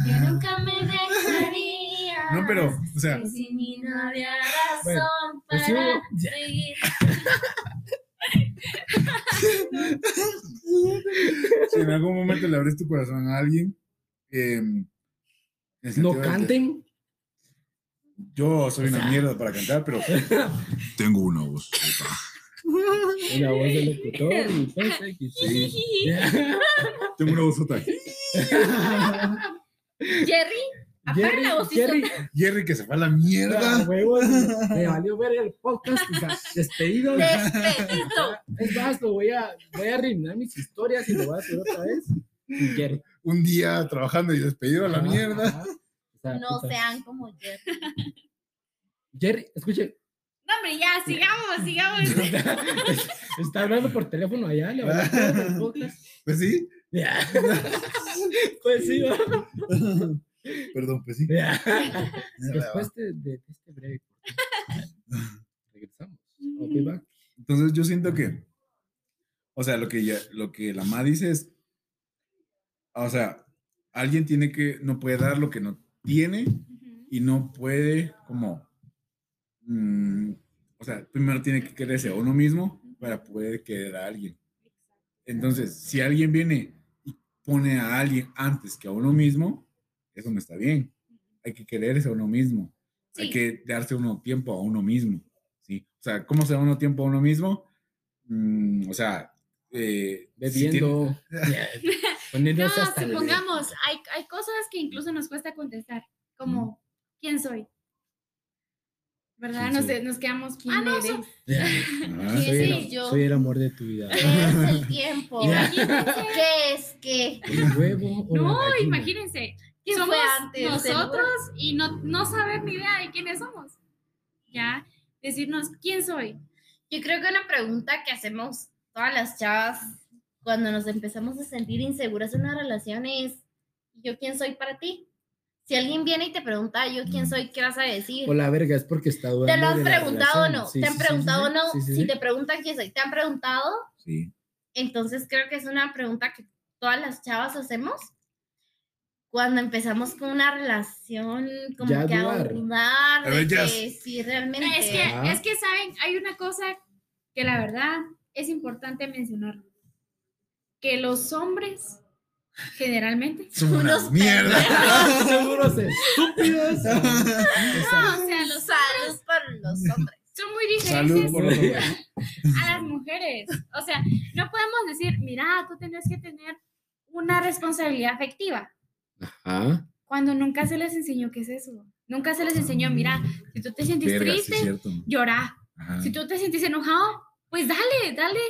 que nunca me dejarías. No, pero, o sea, sin mí no había Bueno, razón pues sí, para ya. seguir. si en algún momento le abres tu corazón a alguien, eh, sentido No que canten. Yo soy O una mierda para cantar, pero tengo una voz. Una voz de locutor y pues. Tengo una voz otra. Jerry, la Jerry, Jerry que se fue a la ah, mierda. huevos, me valió ver el podcast, o sea, despedido. despedido. Es más, lo voy a, voy a arruinar mis historias y lo voy a hacer otra vez. Y Jerry. Un día trabajando y despedido a la mierda. ajá. O sea, No puta. sean como Jerry. Jerry, escuche, No, hombre, ya, sigamos, sigamos. está hablando por teléfono allá, le va a dar todo el podcast. Pues sí. Ya. Pues sí, va. Perdón, pues sí. Después de, de este breve regresamos. Back. Entonces yo siento que, o sea, lo que, ya, lo que la ma dice es, o sea, alguien tiene que, no puede dar lo que no tiene y no puede como, mm, o sea, primero tiene que quererse a uno mismo para poder querer a alguien. Entonces, si alguien viene y pone a alguien antes que a uno mismo, eso no está bien. hay que quererse a uno mismo. Hay Sí. que darse uno tiempo a uno mismo. ¿sí? O sea, ¿cómo se da uno tiempo a uno mismo? Mm, o sea, eh, si Bebiendo. poniéndose No, hasta el- supongamos, hay, hay cosas que incluso nos cuesta contestar, como, ¿quién soy? ¿Verdad? ¿Quién Nos, soy? nos quedamos, ¿quién Ah, no, eres? tiene- Ah, soy, Sí, el, yo- soy el amor de tu vida. Es el tiempo. Imagínense. ¿Qué es qué? ¿El huevo o la No, gallina? imagínense, ¿Quién somos fue antes? nosotros y no, no saber ni idea de quiénes somos. Ya, decirnos, ¿quién soy? Yo creo que una pregunta que hacemos todas las chavas cuando nos empezamos a sentir inseguras en una relación es, ¿yo quién soy para ti? Si alguien viene y te pregunta, ¿yo quién soy? ¿Qué vas a decir? O la verga, es porque está dudando. ¿Te lo han preguntado o no? Sí, ¿Te han sí, preguntado o sí, no? sí, sí, Si te preguntan quién soy, ¿te han preguntado? Sí. Entonces creo que es una pregunta que todas las chavas hacemos cuando empezamos con una relación, como Ya que a dudar. de que si realmente... Es que, Ah. es que, ¿saben? Hay una cosa que la verdad es importante mencionar. Que los hombres, generalmente, Son Unos mierda. Seguros estúpidos. No, o sea, los Salud por los hombres. son muy Salud diferentes por los hombres. a las mujeres. O sea, no podemos decir, mira, tú tienes que tener una responsabilidad afectiva, Ajá. cuando nunca se les enseñó qué es eso. Nunca se les enseñó, mira, si tú te sientes Verga, sí, triste, cierto. llora. Ajá. Si tú te sientes enojado, pues dale, dale.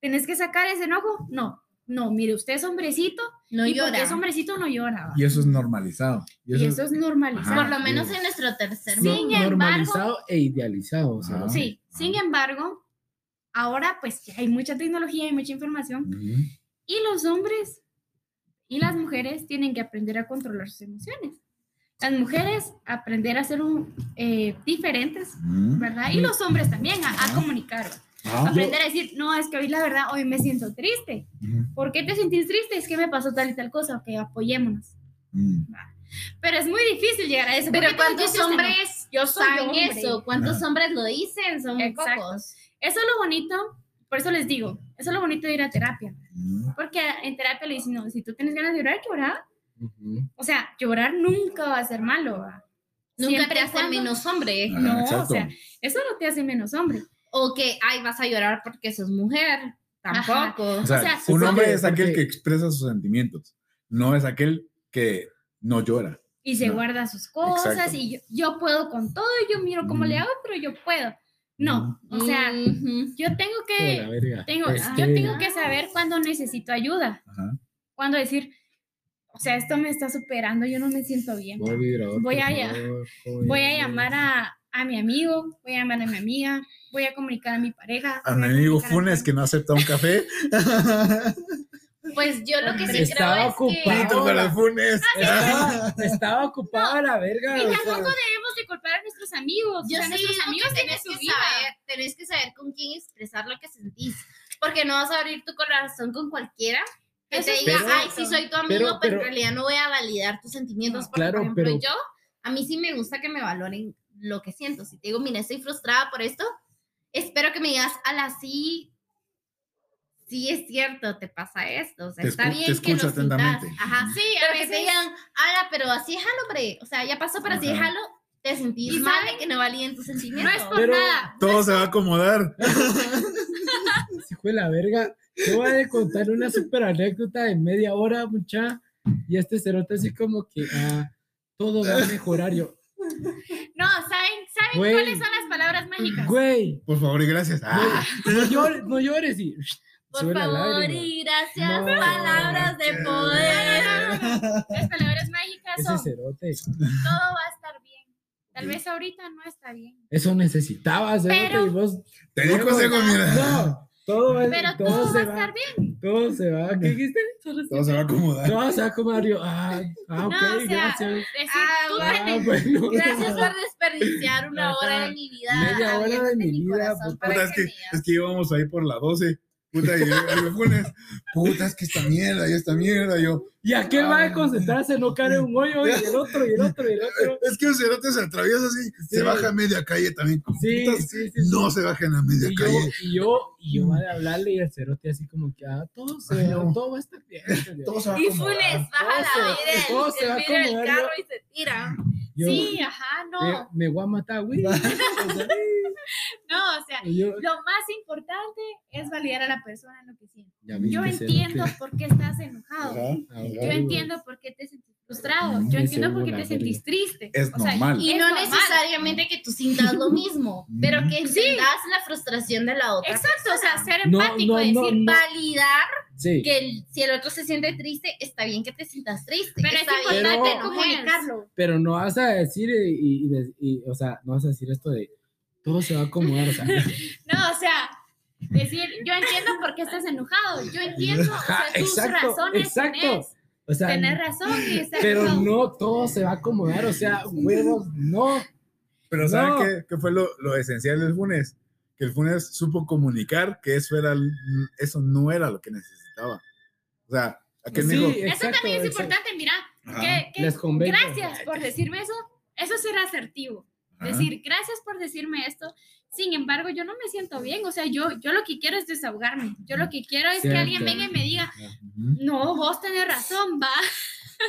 Tienes que sacar ese enojo. No, no, mire, usted es hombrecito No y porque llora. es hombrecito no llora. Y eso es normalizado. Y Y eso, eso es normalizado. Ajá. Por lo menos sí. en nuestro tercer No, Sin mundo. normalizado e idealizado. O sea, Ajá. Sí, Ah. sin embargo, ahora pues hay mucha tecnología y mucha información Ujú. y los hombres y las mujeres tienen que aprender a controlar sus emociones. Las mujeres aprender a ser un, eh, diferentes, Ujú. ¿verdad? Y los hombres también a, a Ajá. comunicar. Ah, Aprender a decir, no, es que hoy la verdad, hoy me siento triste. ujú. ¿Por qué te sentís triste? Es que me pasó tal y tal cosa. Ok, apoyémonos. Mm. Pero es muy difícil llegar a eso. Pero ¿Por qué te ¿cuántos hombres Yo soy saben hombre. eso? ¿Cuántos Ajá. hombres lo dicen? Son Exacto. pocos. Eso es lo bonito, por eso les digo, eso es lo bonito de ir a terapia. Porque en terapia le dicen, no, si tú tienes ganas de llorar, llorar. ujú. O sea, llorar nunca va a ser malo. ¿va? Nunca Siempre te hace cuando- menos hombre. Ajá, No, o exacto. sea, eso no te hace menos hombre. O que, ay, vas a llorar porque sos mujer. Ajá. Tampoco. O sea, O sea, un hombre es aquel porque- que expresa sus sentimientos, no es aquel que no llora. Y se No. guarda sus cosas Exacto. y yo, yo puedo con todo y yo miro cómo Mm. le hago, pero yo puedo. No, o sea, yo tengo que, tengo, Este, yo tengo que saber cuándo necesito ayuda, Ajá. cuándo decir, o sea, esto me está superando, yo no me siento bien. Voy, vibrador, Voy a favor, joder. Voy a llamar a, a mi amigo, voy a llamar a mi amiga, voy a comunicar a mi pareja. A voy mi amigo a Funes que no acepta un café. Pues yo lo que sí Estaba creo es ocupado. Pito para el Funes. Estaba, estaba ocupada la verga. Y o sea, tampoco debemos a nuestros amigos. Yo o sea, sí nuestros amigos que tienen tenés su que vida. saber, tenés que saber con quién expresar lo que sentís, porque no vas a abrir tu corazón con cualquiera que Eso te diga, Pero- ay, sí soy tu amigo, pero- pero, pero- en realidad no voy a validar tus sentimientos, porque Claro, por ejemplo pero- yo, a mí sí me gusta que me valoren lo que siento, si te digo, mira, estoy frustrada por esto, espero que me digas, ala, sí, sí es cierto, te pasa esto, o sea, Te está bien te que sintas, atentamente. ajá, Sí, a que veces. te digan, ala, pero así es jalo, hombre, o sea, ya pasó, pero así es Ajá. jalo, te sentís ¿Y mal saben? de que no validen tus No sentimientos. es por Pero- nada. Todo se va a acomodar. hijo de la verga. Te voy a contar una super anécdota de media hora, mucha. Y este cerote así como que ah, todo va a mejorar. Yo, No, ¿saben, ¿saben Güey. cuáles son las palabras mágicas? güey, Por favor y gracias. Ah, no llores, no llores y Por favor lágrima. y gracias, No, palabras de poder. Las palabras mágicas Ese son, cerote. todo va a estar bien. Tal vez ahorita no está bien. Eso necesitabas, cerote, Pero- y vos. te di mira. No, todo, va- Pero todo, todo se va a va. estar bien. Todo se va. ¿Qué dijiste? Todo se va a acomodar. Todo se va a acomodar. Yo, ah, ah, ok, No, o sea, gracias. Decir, Ah, tú bueno. Ah, tenés- bueno. Gracias por desperdiciar una hora de mi vida. Media hora de mi vida, corazón puta, para Puta, es que, es que íbamos ahí por la 12. Puta, y y me pones, puta, es que esta mierda y esta mierda. Yo, Y aquel va a concentrarse, no caer en un hoyo, y el otro, y el otro, y el otro. es que un cerote se atraviesa así, Sí. se baja a media calle también. Sí, Putas, sí, sí. sí. No se baja en la media Y yo, calle. y yo, y yo va de hablarle y el cerote así como que, ah, todo, se, Ay, no. todo va a estar bien. Todo se va a Y. Funes baja Todo se- la vida todo se va el a carro y se tira. Yo, Sí, ajá, no. me voy a matar, güey. No, o sea, yo, lo más importante es validar a la persona en lo que siente. Yo entiendo por qué estás enojado. Ajá. Yo entiendo por qué te sentís frustrado. Yo entiendo por qué te sentís triste. Es O sea, normal. Y Es no normal. necesariamente que tú sientas lo mismo, pero que Sí. la frustración de la otra. Exacto, o sea, ser No, empático, no, decir, no, no. Validar Sí. que el- si el otro se siente triste, está bien que te sientas triste. pero es está bien importante Pero- comunicarlo. Pero no vas a decir, y, y- y y, o sea, no vas a decir esto de todo se va a acomodar. O sea, No, o sea, decir, yo entiendo por qué estás enojado. Yo entiendo, o sea, Ajá, tus exacto, razones exacto. tenés. o sea Tenés razón pero no todo se va a acomodar. O sea, huevos, no. Pero No. ¿saben qué, qué fue lo, lo esencial del Funes? Que el Funes supo comunicar que eso, era, eso no era lo que necesitaba. O sea, aquel me Sí, dijo, Eso exacto, también es importante, mira, que, que- Les gracias por decirme eso. Eso es ser asertivo. Ajá. Decir, gracias por decirme esto. Sin embargo, yo no me siento bien. O sea, yo, yo lo que quiero es desahogarme. Yo lo que quiero es que Cierto. alguien venga y me diga, no, vos tenés razón, va.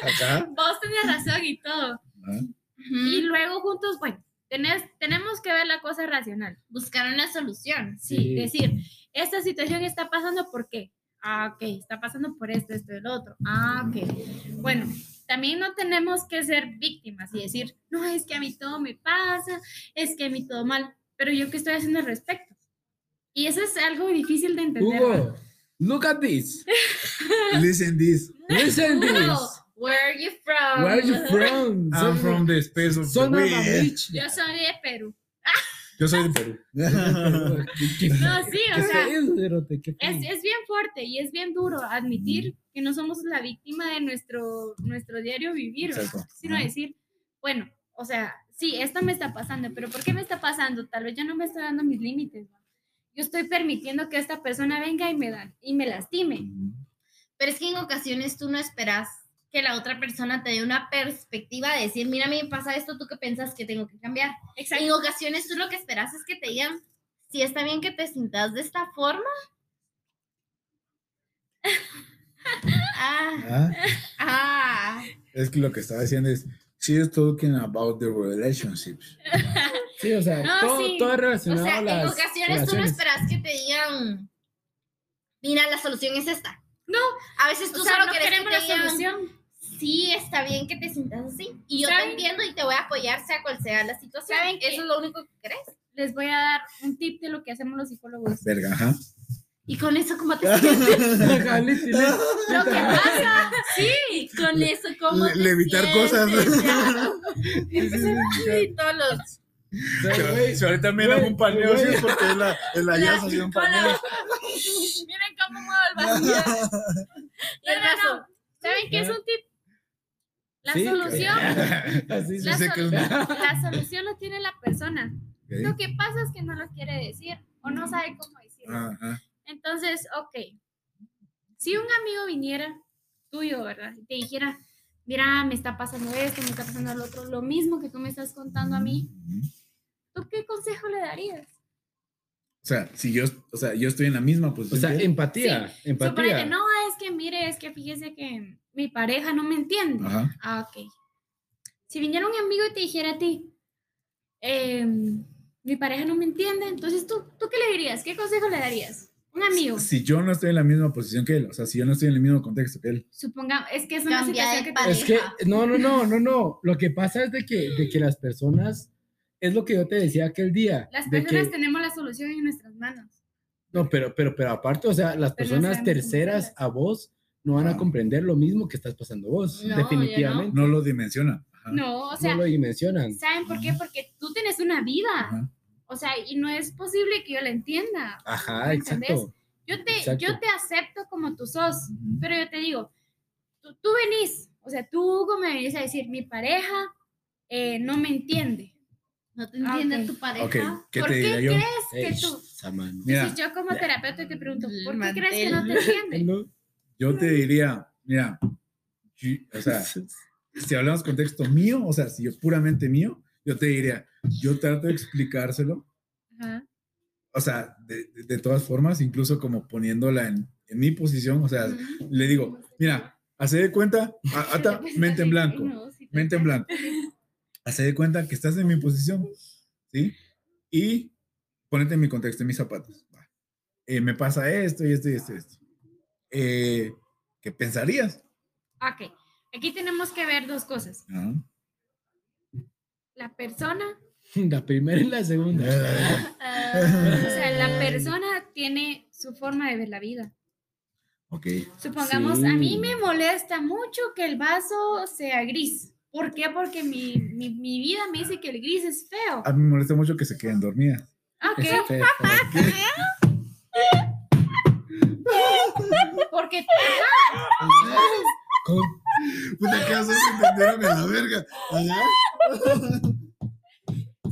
Acá. Vos tenés razón y todo. Ajá. Y luego juntos, bueno, tenés, tenemos que ver la cosa racional. buscar una solución. Sí, Sí. decir, esta situación está pasando por qué. Ah, ok, está pasando por esto, esto y lo otro. Ah, ok. Bueno, también no tenemos que ser víctimas y decir, no, es que a mí todo me pasa, es que a mí todo mal, pero yo qué estoy haciendo al respecto. Y eso es algo difícil de entender. ¿no? Hugo, look at this. Listen this. Listen No, this. where are you from? Where are you from? I'm from the space of the Son wind. bitch. Yo soy de Perú. Yo soy de Perú. No, sí, o ¿Qué sea, Es, es bien fuerte y es bien duro admitir que no somos la víctima de nuestro, nuestro diario vivir, sino decir, bueno, o sea, sí, esto me está pasando, pero ¿por qué me está pasando? Tal vez yo no me estoy dando mis límites. ¿no? Yo estoy permitiendo que esta persona venga y me, da, y me lastime. Pero es que en ocasiones tú no esperas que la otra persona te dé una perspectiva de decir, mira, me pasa esto, ¿tú qué piensas que tengo que cambiar? Exacto. En ocasiones tú lo que esperas es que te digan, si está bien que te sientas de esta forma. ah, Ah, ah. Es que lo que estaba diciendo es, she is talking about the relationships. Sí, o sea, No, todo, sí. todo es O relacionado sea, a en ocasiones tú no esperas que te digan, mira, la solución es esta. No, A veces tú o sea, solo no quieres que queremos te la digan, solución. sí, está bien que te sientas así. Y yo te entiendo y te voy a apoyar, sea cual sea la situación. ¿Saben qué? Eso es lo único que crees. Les voy a dar un tip de lo que hacemos los psicólogos. Verga, ajá. Y con eso, ¿cómo te sientes? Lo que pasa, sí, con eso, ¿cómo Le- te levitar sientes? cosas. Ya. Sí, todos los... Si ahorita me güey, un paneo, sí porque es la, es la ya salió un paneo. Miren cómo muevo el vacío. Y el No, no. ¿Saben qué es un tip? La Sí, solución. Así Sí La, sé sol- que la solución lo tiene la persona. Ok. Lo que pasa es que no lo quiere decir o no sabe cómo decirlo. Ajá. Entonces, ok. Si un amigo viniera tuyo, ¿verdad? Y te dijera, mira, me está pasando esto, me está pasando lo otro, lo mismo que tú me estás contando a mí, ¿tú qué consejo le darías? O sea, si yo, o sea, yo estoy en la misma O posición. sea, que empatía, Suponete, empatía. no, es que mire, es que fíjese que mi pareja no me entiende. Ajá. Ah, ok. Si viniera un amigo y te dijera a ti, em, mi pareja no me entiende, entonces ¿tú, ¿tú qué le dirías? ¿Qué consejo le darías? Un amigo, Si yo no estoy en la misma posición que él, o sea, si yo no estoy en el mismo contexto que él. supongamos, es que es una Cambia situación de que te pareja. Es que, no, no, no, no, no. Lo que pasa es de que, de que las personas, es lo que yo te decía aquel día. Las de personas que, tenemos la solución en nuestras manos. no, pero, pero, pero aparte, o sea, las Pero no personas terceras a vos no van a comprender lo mismo que estás pasando vos, No, no. definitivamente. No lo dimensiona. Ajá. No, o No sea, lo dimensionan. ¿saben por qué? Porque tú tienes una vida. Ajá. O sea, y no es posible que yo la entienda. Ajá, ¿Me entendés? exacto. Yo te, Exacto. yo te acepto como tú sos, Ujú. pero yo te digo, tú, tú venís, o sea, tú, Hugo, me venís a decir, mi pareja eh, no me entiende. ¿No te entiende Ok. tu pareja? Ok, ¿qué ¿Por te qué diría yo? crees Ey, que tú? Mira, yo como terapeuta te pregunto, ¿por qué crees que no te entiende? Yo te diría, mira, o sea, si hablamos contexto mío, o sea, si yo puramente mío, yo te diría, yo trato de explicárselo, Ajá. o sea, de, de- de todas formas, incluso como poniéndola en, en mi posición, o sea, le digo, mira, hace de cuenta, a- ata, mente en blanco, mente en blanco. Hace de cuenta que estás en mi posición, ¿sí? Y ponete en mi contexto, en mis zapatos. Eh, me pasa esto y esto y esto y esto. Eh, ¿Qué pensarías? Ok, aquí tenemos que ver dos cosas. La persona, La primera y la segunda. o sea, la persona tiene su forma de ver la vida. Ok. Supongamos, a mí me molesta mucho que el vaso sea gris. ¿Por qué? Porque mi, mi, mi vida me dice que el gris es feo. A mí me molesta mucho que se queden dormidas. Ok, Es feo. porque ¿Cómo? Puta, ¿qué haces? Entendieron a la verga. Ajá.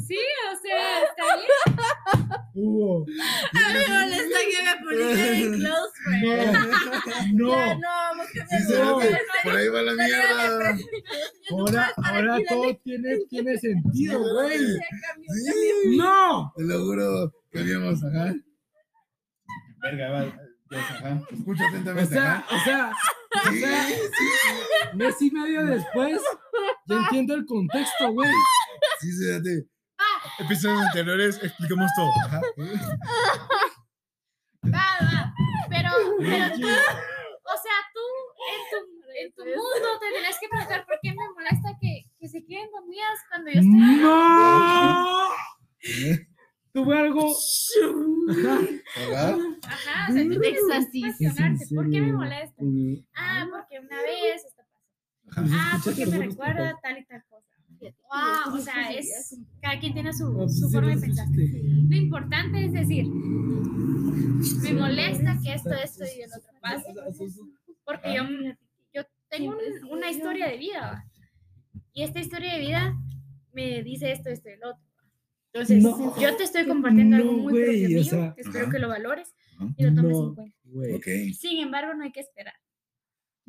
Sí, o sea, está bien. Hugo. A mí me molesta que me publiquen en close friend. No. No, Sí, se ve que por ahí va la mierda. Ahora, ahora todo tiene, tiene sentido, güey. Sí, No. te lo juro. Cambiamos, ajá. Verga, va. Ajá. Escucha O atentamente. sea, ajá. o sea, o Sí, sea, sí, mes y medio después, ya entiendo el contexto, güey. sí, sí, date. Episodios anteriores explicamos todo. Ajá. Va, va. Pero, pero tú, o sea, tú en tu, en tu mundo te tenés que preguntar por qué me molesta que, que se queden dormidas cuando yo estoy. No. Tuve algo. Ajá. Ajá. O sea, tú tienes que cuestionarte. ¿Por qué me molesta? Ah, porque una vez esto pasó. Ah, porque que me recuerda tal y tal cosa. Wow, o sea, es, cada quien tiene su, forma de pensar. existe. Lo importante es decir, me molesta que esto, esto y el otro pase, porque yo, yo tengo un- una historia de vida, y esta historia de vida me dice esto, esto y el otro. Entonces, No. yo te estoy compartiendo algo No, muy güey, propio o mío, sea, espero ajá. que lo valores y lo tomes No. en cuenta. Sin embargo, no hay que esperar,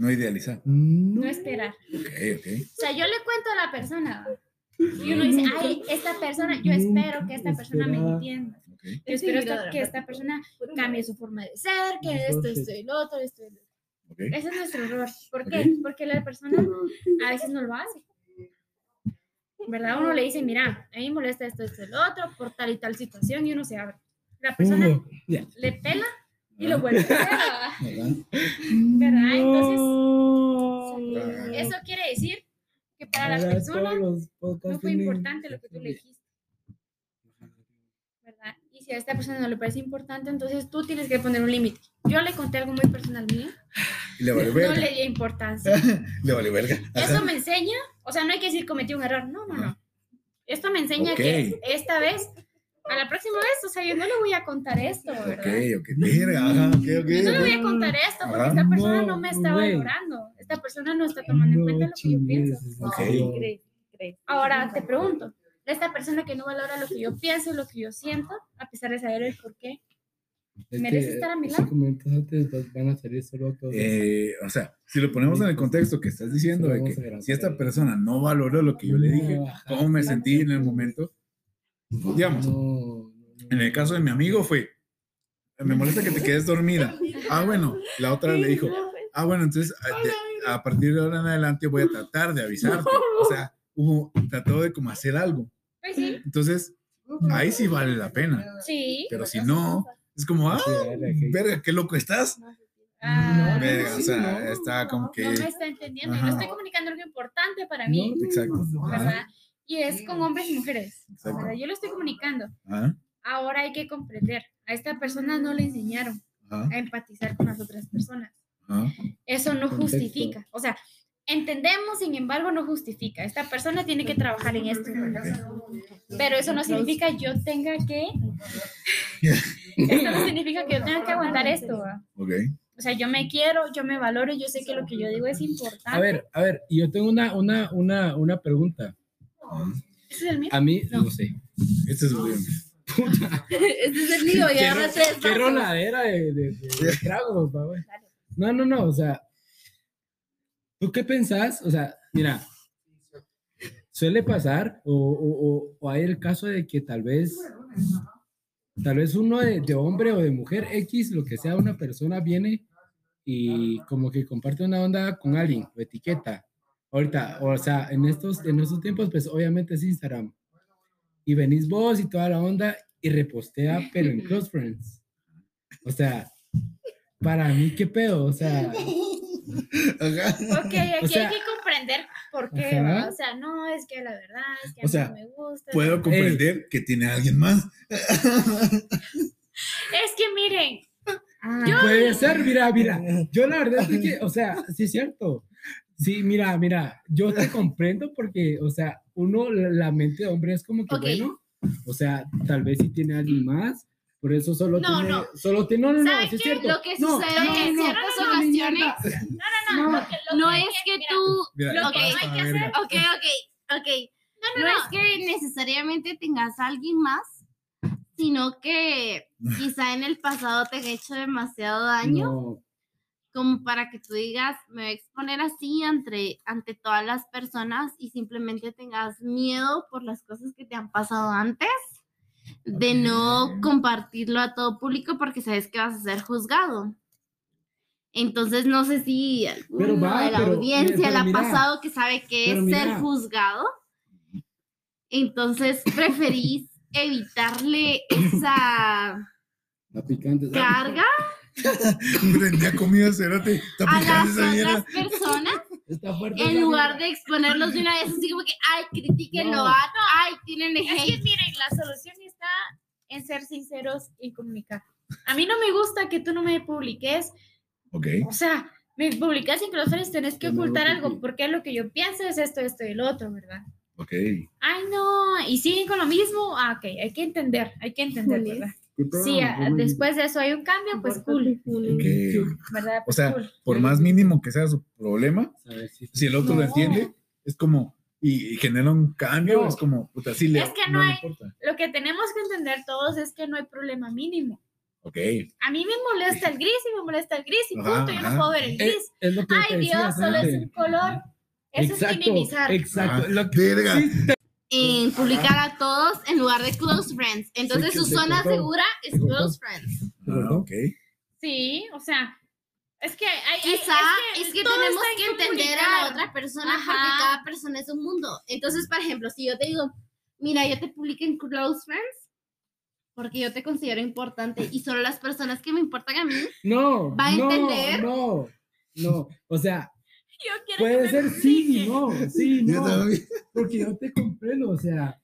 No idealizar. No. no esperar. Ok, ok. O sea, yo le cuento a la persona y uno dice, ay, esta persona, yo espero que esta persona me entienda. Ok. Yo espero esta- que esta persona cambie su forma de ser, que esto, esto y lo otro, esto y lo otro. ok. Ese es nuestro error. ¿Por qué? Ok. Porque la persona a veces no lo hace. ¿Verdad? Uno le dice, mira, a mí me molesta esto, esto y lo otro, por tal y tal situación, y uno se abre. La persona Hugo. Ya. le pela y lo vuelve a hacer. ¿verdad? Entonces, No. Eso quiere decir que para la Ahora persona todos los podcasts no fue importante lo que tú le dijiste. ¿Verdad? Y si a esta persona no le parece importante, entonces tú tienes que poner un límite. Yo le conté algo muy personal mío, Y le vale no verga. le di importancia. Le vale verga. Eso me enseña, o sea, no hay que decir cometí un error, no, no, no. Esto me enseña que esta vez, a la próxima vez, o sea, yo no le voy a contar esto, Ok, ¿verdad? ok. Verga, ajá. Ok, Yo no le ok. voy a contar esto porque Ajá. esta persona No, no me está valorando. Esta persona no está tomando en cuenta lo que yo pienso. Ok. Ahora te pregunto, esta persona que no valora lo que yo pienso, lo que yo siento, a pesar de saber el por qué, Es ¿Mereces que estar a mi lado? comentarios antes los van a salir solo cosas. Eh, o sea, si lo ponemos en el contexto que estás diciendo, de que si esta persona no valoró lo que yo le dije, cómo me sentí en el momento, digamos, No, no, en el caso de mi amigo fue, me molesta que te quedes dormida. Ah, bueno, la otra le dijo, ah, bueno, entonces a, de- a partir de ahora en adelante voy a tratar de avisarte. O sea, hubo, trató de como hacer algo. Entonces, ahí sí vale la pena. sí. Pero si no, es como, ah, verga, qué loco estás. Ah, No, Verga, o sea, no, está como que... no me está entendiendo. Ajá. estoy comunicando algo importante para mí, No, Exacto. Ajá, ¿verdad? Y es con hombres y mujeres. Exacto. ¿verdad? Yo lo estoy comunicando. ajá, Ahora hay que comprender. A esta persona no le enseñaron ajá, a empatizar con las otras personas. ajá. Eso no Contexto. justifica. O sea, entendemos, sin embargo, no justifica. Esta persona tiene que trabajar en esto. Pero eso no significa yo tenga que. Esto no significa que yo tenga que aguantar esto. ¿va? Ok. O sea, yo me quiero, yo me valoro, yo sé que lo que yo digo es importante. A ver, a ver, y yo tengo una, una, una, una pregunta. ¿Ese es el mío? A mí, No. no, sé. Este es William. Este es el mío, ¿Qué, tres roladera de, de, de- de tragos, va, güey? No, no, no, o sea, ¿tú qué pensás? O sea, mira, suele pasar, o, o, o- o hay el caso de que tal vez, tal vez uno de, de hombre o de mujer X, lo que sea, una persona viene y como que comparte una onda con alguien, o etiqueta, ahorita, o sea, en estos, en estos tiempos, pues obviamente es Instagram. Y venís vos y toda la onda y repostea, pero en Close Friends. O sea, para mí, ¿qué pedo? O sea. Ok, aquí O sea- hay que comprender por qué, Ajá. O sea, no, es que la verdad es que a O mí sea, no me gusta. Puedo comprender que tiene a alguien más. Es que miren, y puede ser, mira, mira. Yo la verdad es que, o sea, sí es cierto. Sí, mira, mira, yo te comprendo porque, o sea, uno, la mente de hombre es como que, Ok. bueno, o sea, tal vez si tiene alguien más, por eso solo No, tiene, no. solo tiene, no, no, no, ¿Sabe sí es cierto. Lo que No, sucede no, en no, ciertas ocasiones no, no, No. lo que, lo no que es que mira, tú... Mira, Lo que hay que hacer- Ok, ok, ok. No, es que necesariamente tengas a alguien más, sino que quizá en el pasado te haya hecho demasiado daño. Como para que tú digas, me voy a exponer así ante, ante todas las personas y simplemente tengas miedo por las cosas que te han pasado antes, de no compartirlo a todo público porque sabes que vas a ser juzgado. Entonces, no sé si Pero va, de la pero- audiencia pero le ha mira, pasado que sabe que es ser mira. juzgado. Entonces, preferís evitarle esa la picante. carga Tenía comida cerote. Está a las esa mierda. otras personas en lugar de exponerlos de una vez así como que, ay, critíquenlo, No. ah, ay, tienen Es que hate. miren, la solución está en ser sinceros y comunicar. A mí no me gusta que tú no me publiques, Ok. o sea, me publicas en Close tenés que no ocultar algo, porque lo que yo pienso es esto, esto y lo otro, ¿verdad? Ok. Ay, no, y siguen con lo mismo, ah, ok, hay que entender, hay que entender. ¿verdad? Si ah, después de eso hay un cambio, pues cool. O sea, cool. por más mínimo que sea su problema, si- si el otro lo entiende, es como, y, y genera un cambio, No. es como, puta, sí le Es que no hay- importa. Lo que tenemos que entender todos es que no hay problema mínimo. Ok. A mí me molesta el gris y me molesta el gris y Ajá, punto, yo no ajá. puedo ver el Es, gris. es lo que te Ay, Dios, solo es un color. Eso es minimizar. Exacto. Ah, Lo que- sí, En publicar a todos en lugar de close friends. Entonces Sí, su se zona cortó. segura es close friends. Ah, ok. Sí, o sea, es que hay, Quizá es que, todo tenemos está en que entender a la otra persona Ajá. porque cada persona es un mundo. Entonces, por ejemplo, si yo te digo, mira, yo te publico en close friends porque yo te considero importante y solo las personas que me importan a mí No, ¿Va a no, entender? no, no. O sea, Yo quiero puede que ser sí, no, sí, no. Porque yo te comprendo, o sea,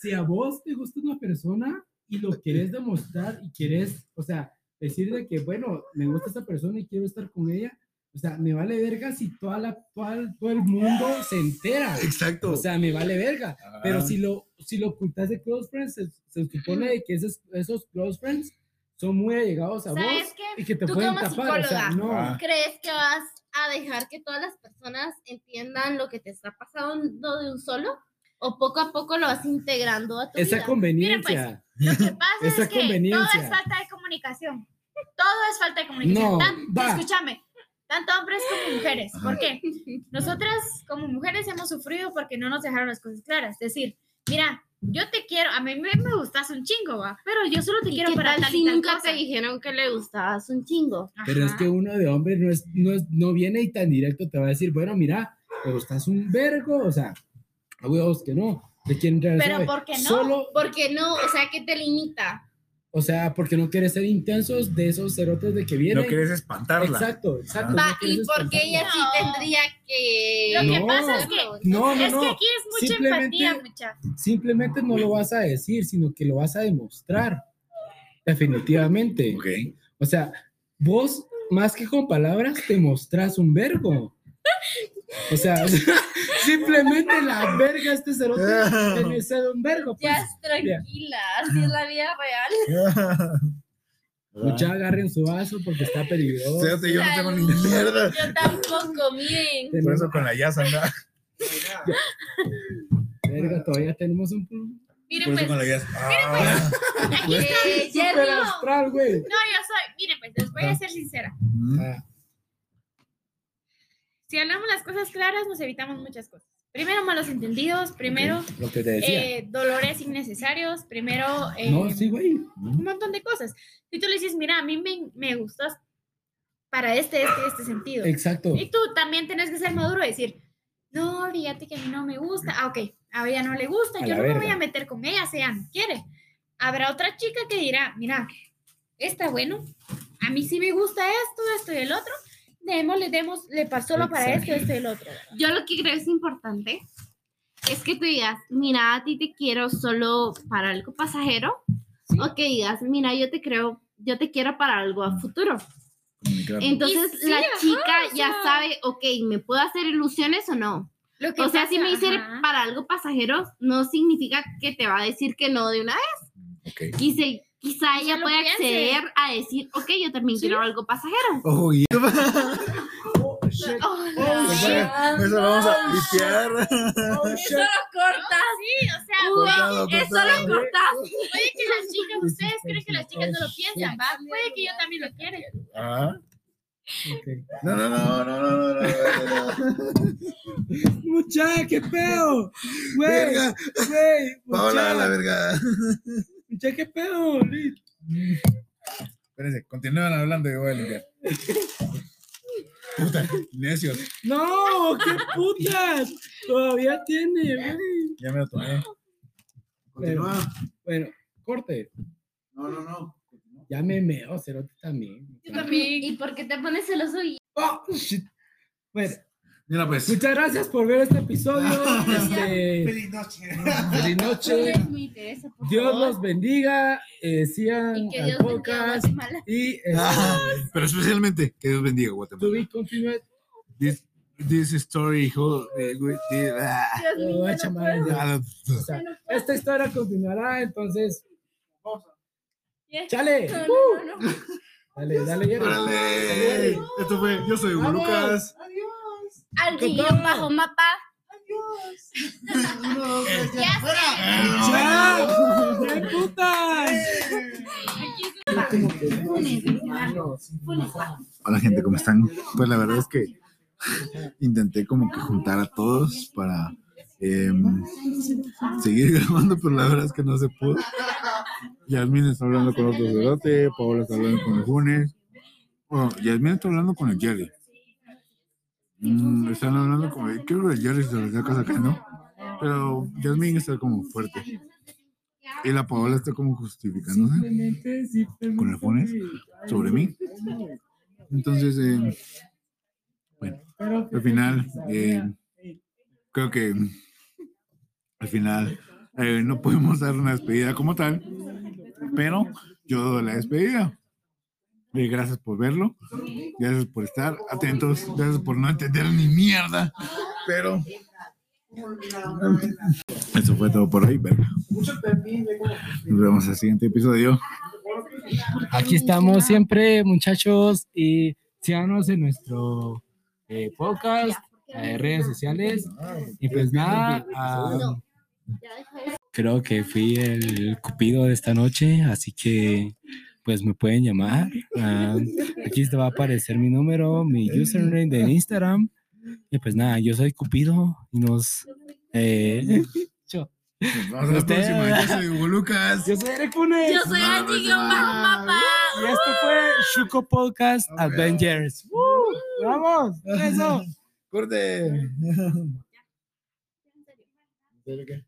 si a vos te gusta una persona y lo quieres demostrar y quieres, o sea, decir de que, bueno, me gusta esta persona y quiero estar con ella, o sea, me vale verga si toda la, toda todo el mundo se entera. Exacto. O sea, me vale verga. Pero Ah. si lo, si lo ocultas de close friends, se, se supone de que esos, esos close friends son muy allegados a ¿Sabes vos qué? y que te Tú pueden como tapar. O sea, no. Ah. ¿Crees que vas a dejar que todas las personas entiendan lo que te está pasando de un solo? ¿O poco a poco lo vas integrando a tu Esa vida? conveniencia. Lo que pasa Esa es que todo es falta de comunicación. Todo es falta de comunicación. No, Tan- escúchame, tanto hombres como mujeres. ¿Por qué? Nosotras como mujeres hemos sufrido porque no nos dejaron las cosas claras. Es decir, mira, yo te quiero, a mí me, me gustas un chingo, va, pero yo solo te ¿Y quiero qué para tal tal si y tal nunca cosa? te dijeron que le gustabas un chingo? Pero es que uno de hombre no, es, no, es, no viene y tan directo te va a decir, bueno, mira, me gustas un vergo, o sea, a huevos que no. ¿De quién Pero? ¿por qué no? Solo, Porque no, o sea, que te limita. O sea, porque no quieres ser intensos de esos cerotes de que vienen. No quieres espantarla. Exacto, exacto. Va, no y porque espantarla. ella sí No. tendría que... Lo que No. pasa es que, No, no, es no. que aquí es mucha Simplemente- empatía, mucha. Simplemente no lo vas a decir, sino que lo vas a demostrar. Definitivamente. Ok. O sea, vos, más que con palabras, te mostrás un vergo. O sea, simplemente la verga este cerote tiene que ser un vergo. Pues. Ya es tranquila, así es la vida real. Mucha agarren su vaso porque está peligroso. Fíjate, yo no tengo ni mierda. Yo tampoco, miren. Por eso con la Yasa anda. Verga, todavía tenemos un Miren, pues, con la Yasa. Ah. aquí está. Eh, güey. No, yo soy, miren, pues les voy a ser sincera. Ah, Si hablamos las cosas claras, nos evitamos muchas cosas. Primero, malos entendidos. Primero, lo que te decía. eh, dolores innecesarios. Primero, eh, no, sí, güey. un montón de cosas. Si tú le dices, mira, a mí me, me gustas para este, este, este sentido. Exacto. Y tú también tenés que ser maduro y decir, no, fíjate que a mí no me gusta. Ah, ok, a ella no le gusta, A yo no me voy verga. a meter con ella, si ella no quiere. Habrá otra chica que dirá, mira, está bueno, a mí sí me gusta esto, esto y el otro. Démosle, demos, le pasó solo para esto, esto y el otro. Yo lo que creo es importante es que tú digas, mira, a ti te quiero solo para algo pasajero, o que digas, mira, yo te creo, yo te quiero para algo a futuro. Entonces sí, la ajá, chica o ya sabe, ok, ¿me puedo hacer ilusiones o no? Lo que O sea, si me dice ajá. para algo pasajero, no significa que te va a decir que no de una vez. Ok. Quizá, quizá ella piense. acceder a decir, ok, yo también Sí. quiero algo pasajero. Oh, y Oh, eso, eso lo vamos a limpiar. Eso lo cortas. Sí, o sea, Cortado, Eso cortado. lo cortas. puede que las chicas, ustedes creen que las chicas no lo piensan, ¿va? Puede que yo también lo quiera. Ah. Ok. No, no, no, no, no, no, no, no. Mucha, qué pedo. Güey, güey. Paola, la verga. Mucha, qué pedo. Espérense, continúan hablando y voy a limpiar. Puta, necios. No, qué putas. Todavía tiene, güey. Ya me lo tomé. Continúa. Bueno, corte. No, no, no. Ya me meo, cerote también. Yo también. ¿Y por qué te pones celoso? Y Oh, shit. Bueno, Mira, pues. muchas gracias por ver este episodio. Este, Feliz noche. feliz noche. Dios los bendiga. Eh, sigan Y que al Dios bendiga a podcast. Guatemala. Y este, Ah, pero especialmente, que Dios bendiga to Guatemala. be continued. This, this story, who, eh, with the- ah, esta historia continuará, entonces. Yeah. ¡Chale! No, ¡Uh! no, no, no. Dale, dale, Jerry. ¡Órale! Esto fue, yo soy Hugo. Lucas. Al guion bajo mapa. ¡Chao! ¡Qué putas! Hola gente, ¿cómo están? Pues la verdad es que intenté como que juntar a todos para em, seguir grabando, pero la verdad es que no se pudo. Yasmin está hablando con otro cerote, Paola está hablando con el Funes. Bueno, Yasmin está hablando con el Jerry. Mm, están hablando con el... Creo que Jerry se lo está sacando, pero Yasmin está como fuerte. Y la Paola está como justificándose con el Funes sobre mí. Entonces, eh, bueno, al final, eh, creo que al final eh, no podemos dar una despedida como tal, pero yo doy la despedida. Eh, gracias por verlo, gracias por estar atentos, gracias por no entender ni mierda, pero eso fue todo por hoy. verga. Nos vemos en el siguiente episodio. Aquí estamos siempre, muchachos, y síganos en nuestro eh, podcast, eh, redes sociales. Y pues nada, ah, creo que fui el cupido de esta noche, así que pues me pueden llamar. Ah, aquí te va a aparecer mi número, mi username de Instagram. Y pues nada, yo soy Cupido y nos... eh, yo, Nos vemos la próxima. Yo soy Hugo Lucas. yo soy Eric Funes. Yo soy bajo mapa. Y esto fue Shuko Podcast Ok. Avengers. ¡Uh! ¡Vamos! ¡Eso! Corte. ¿En serio qué?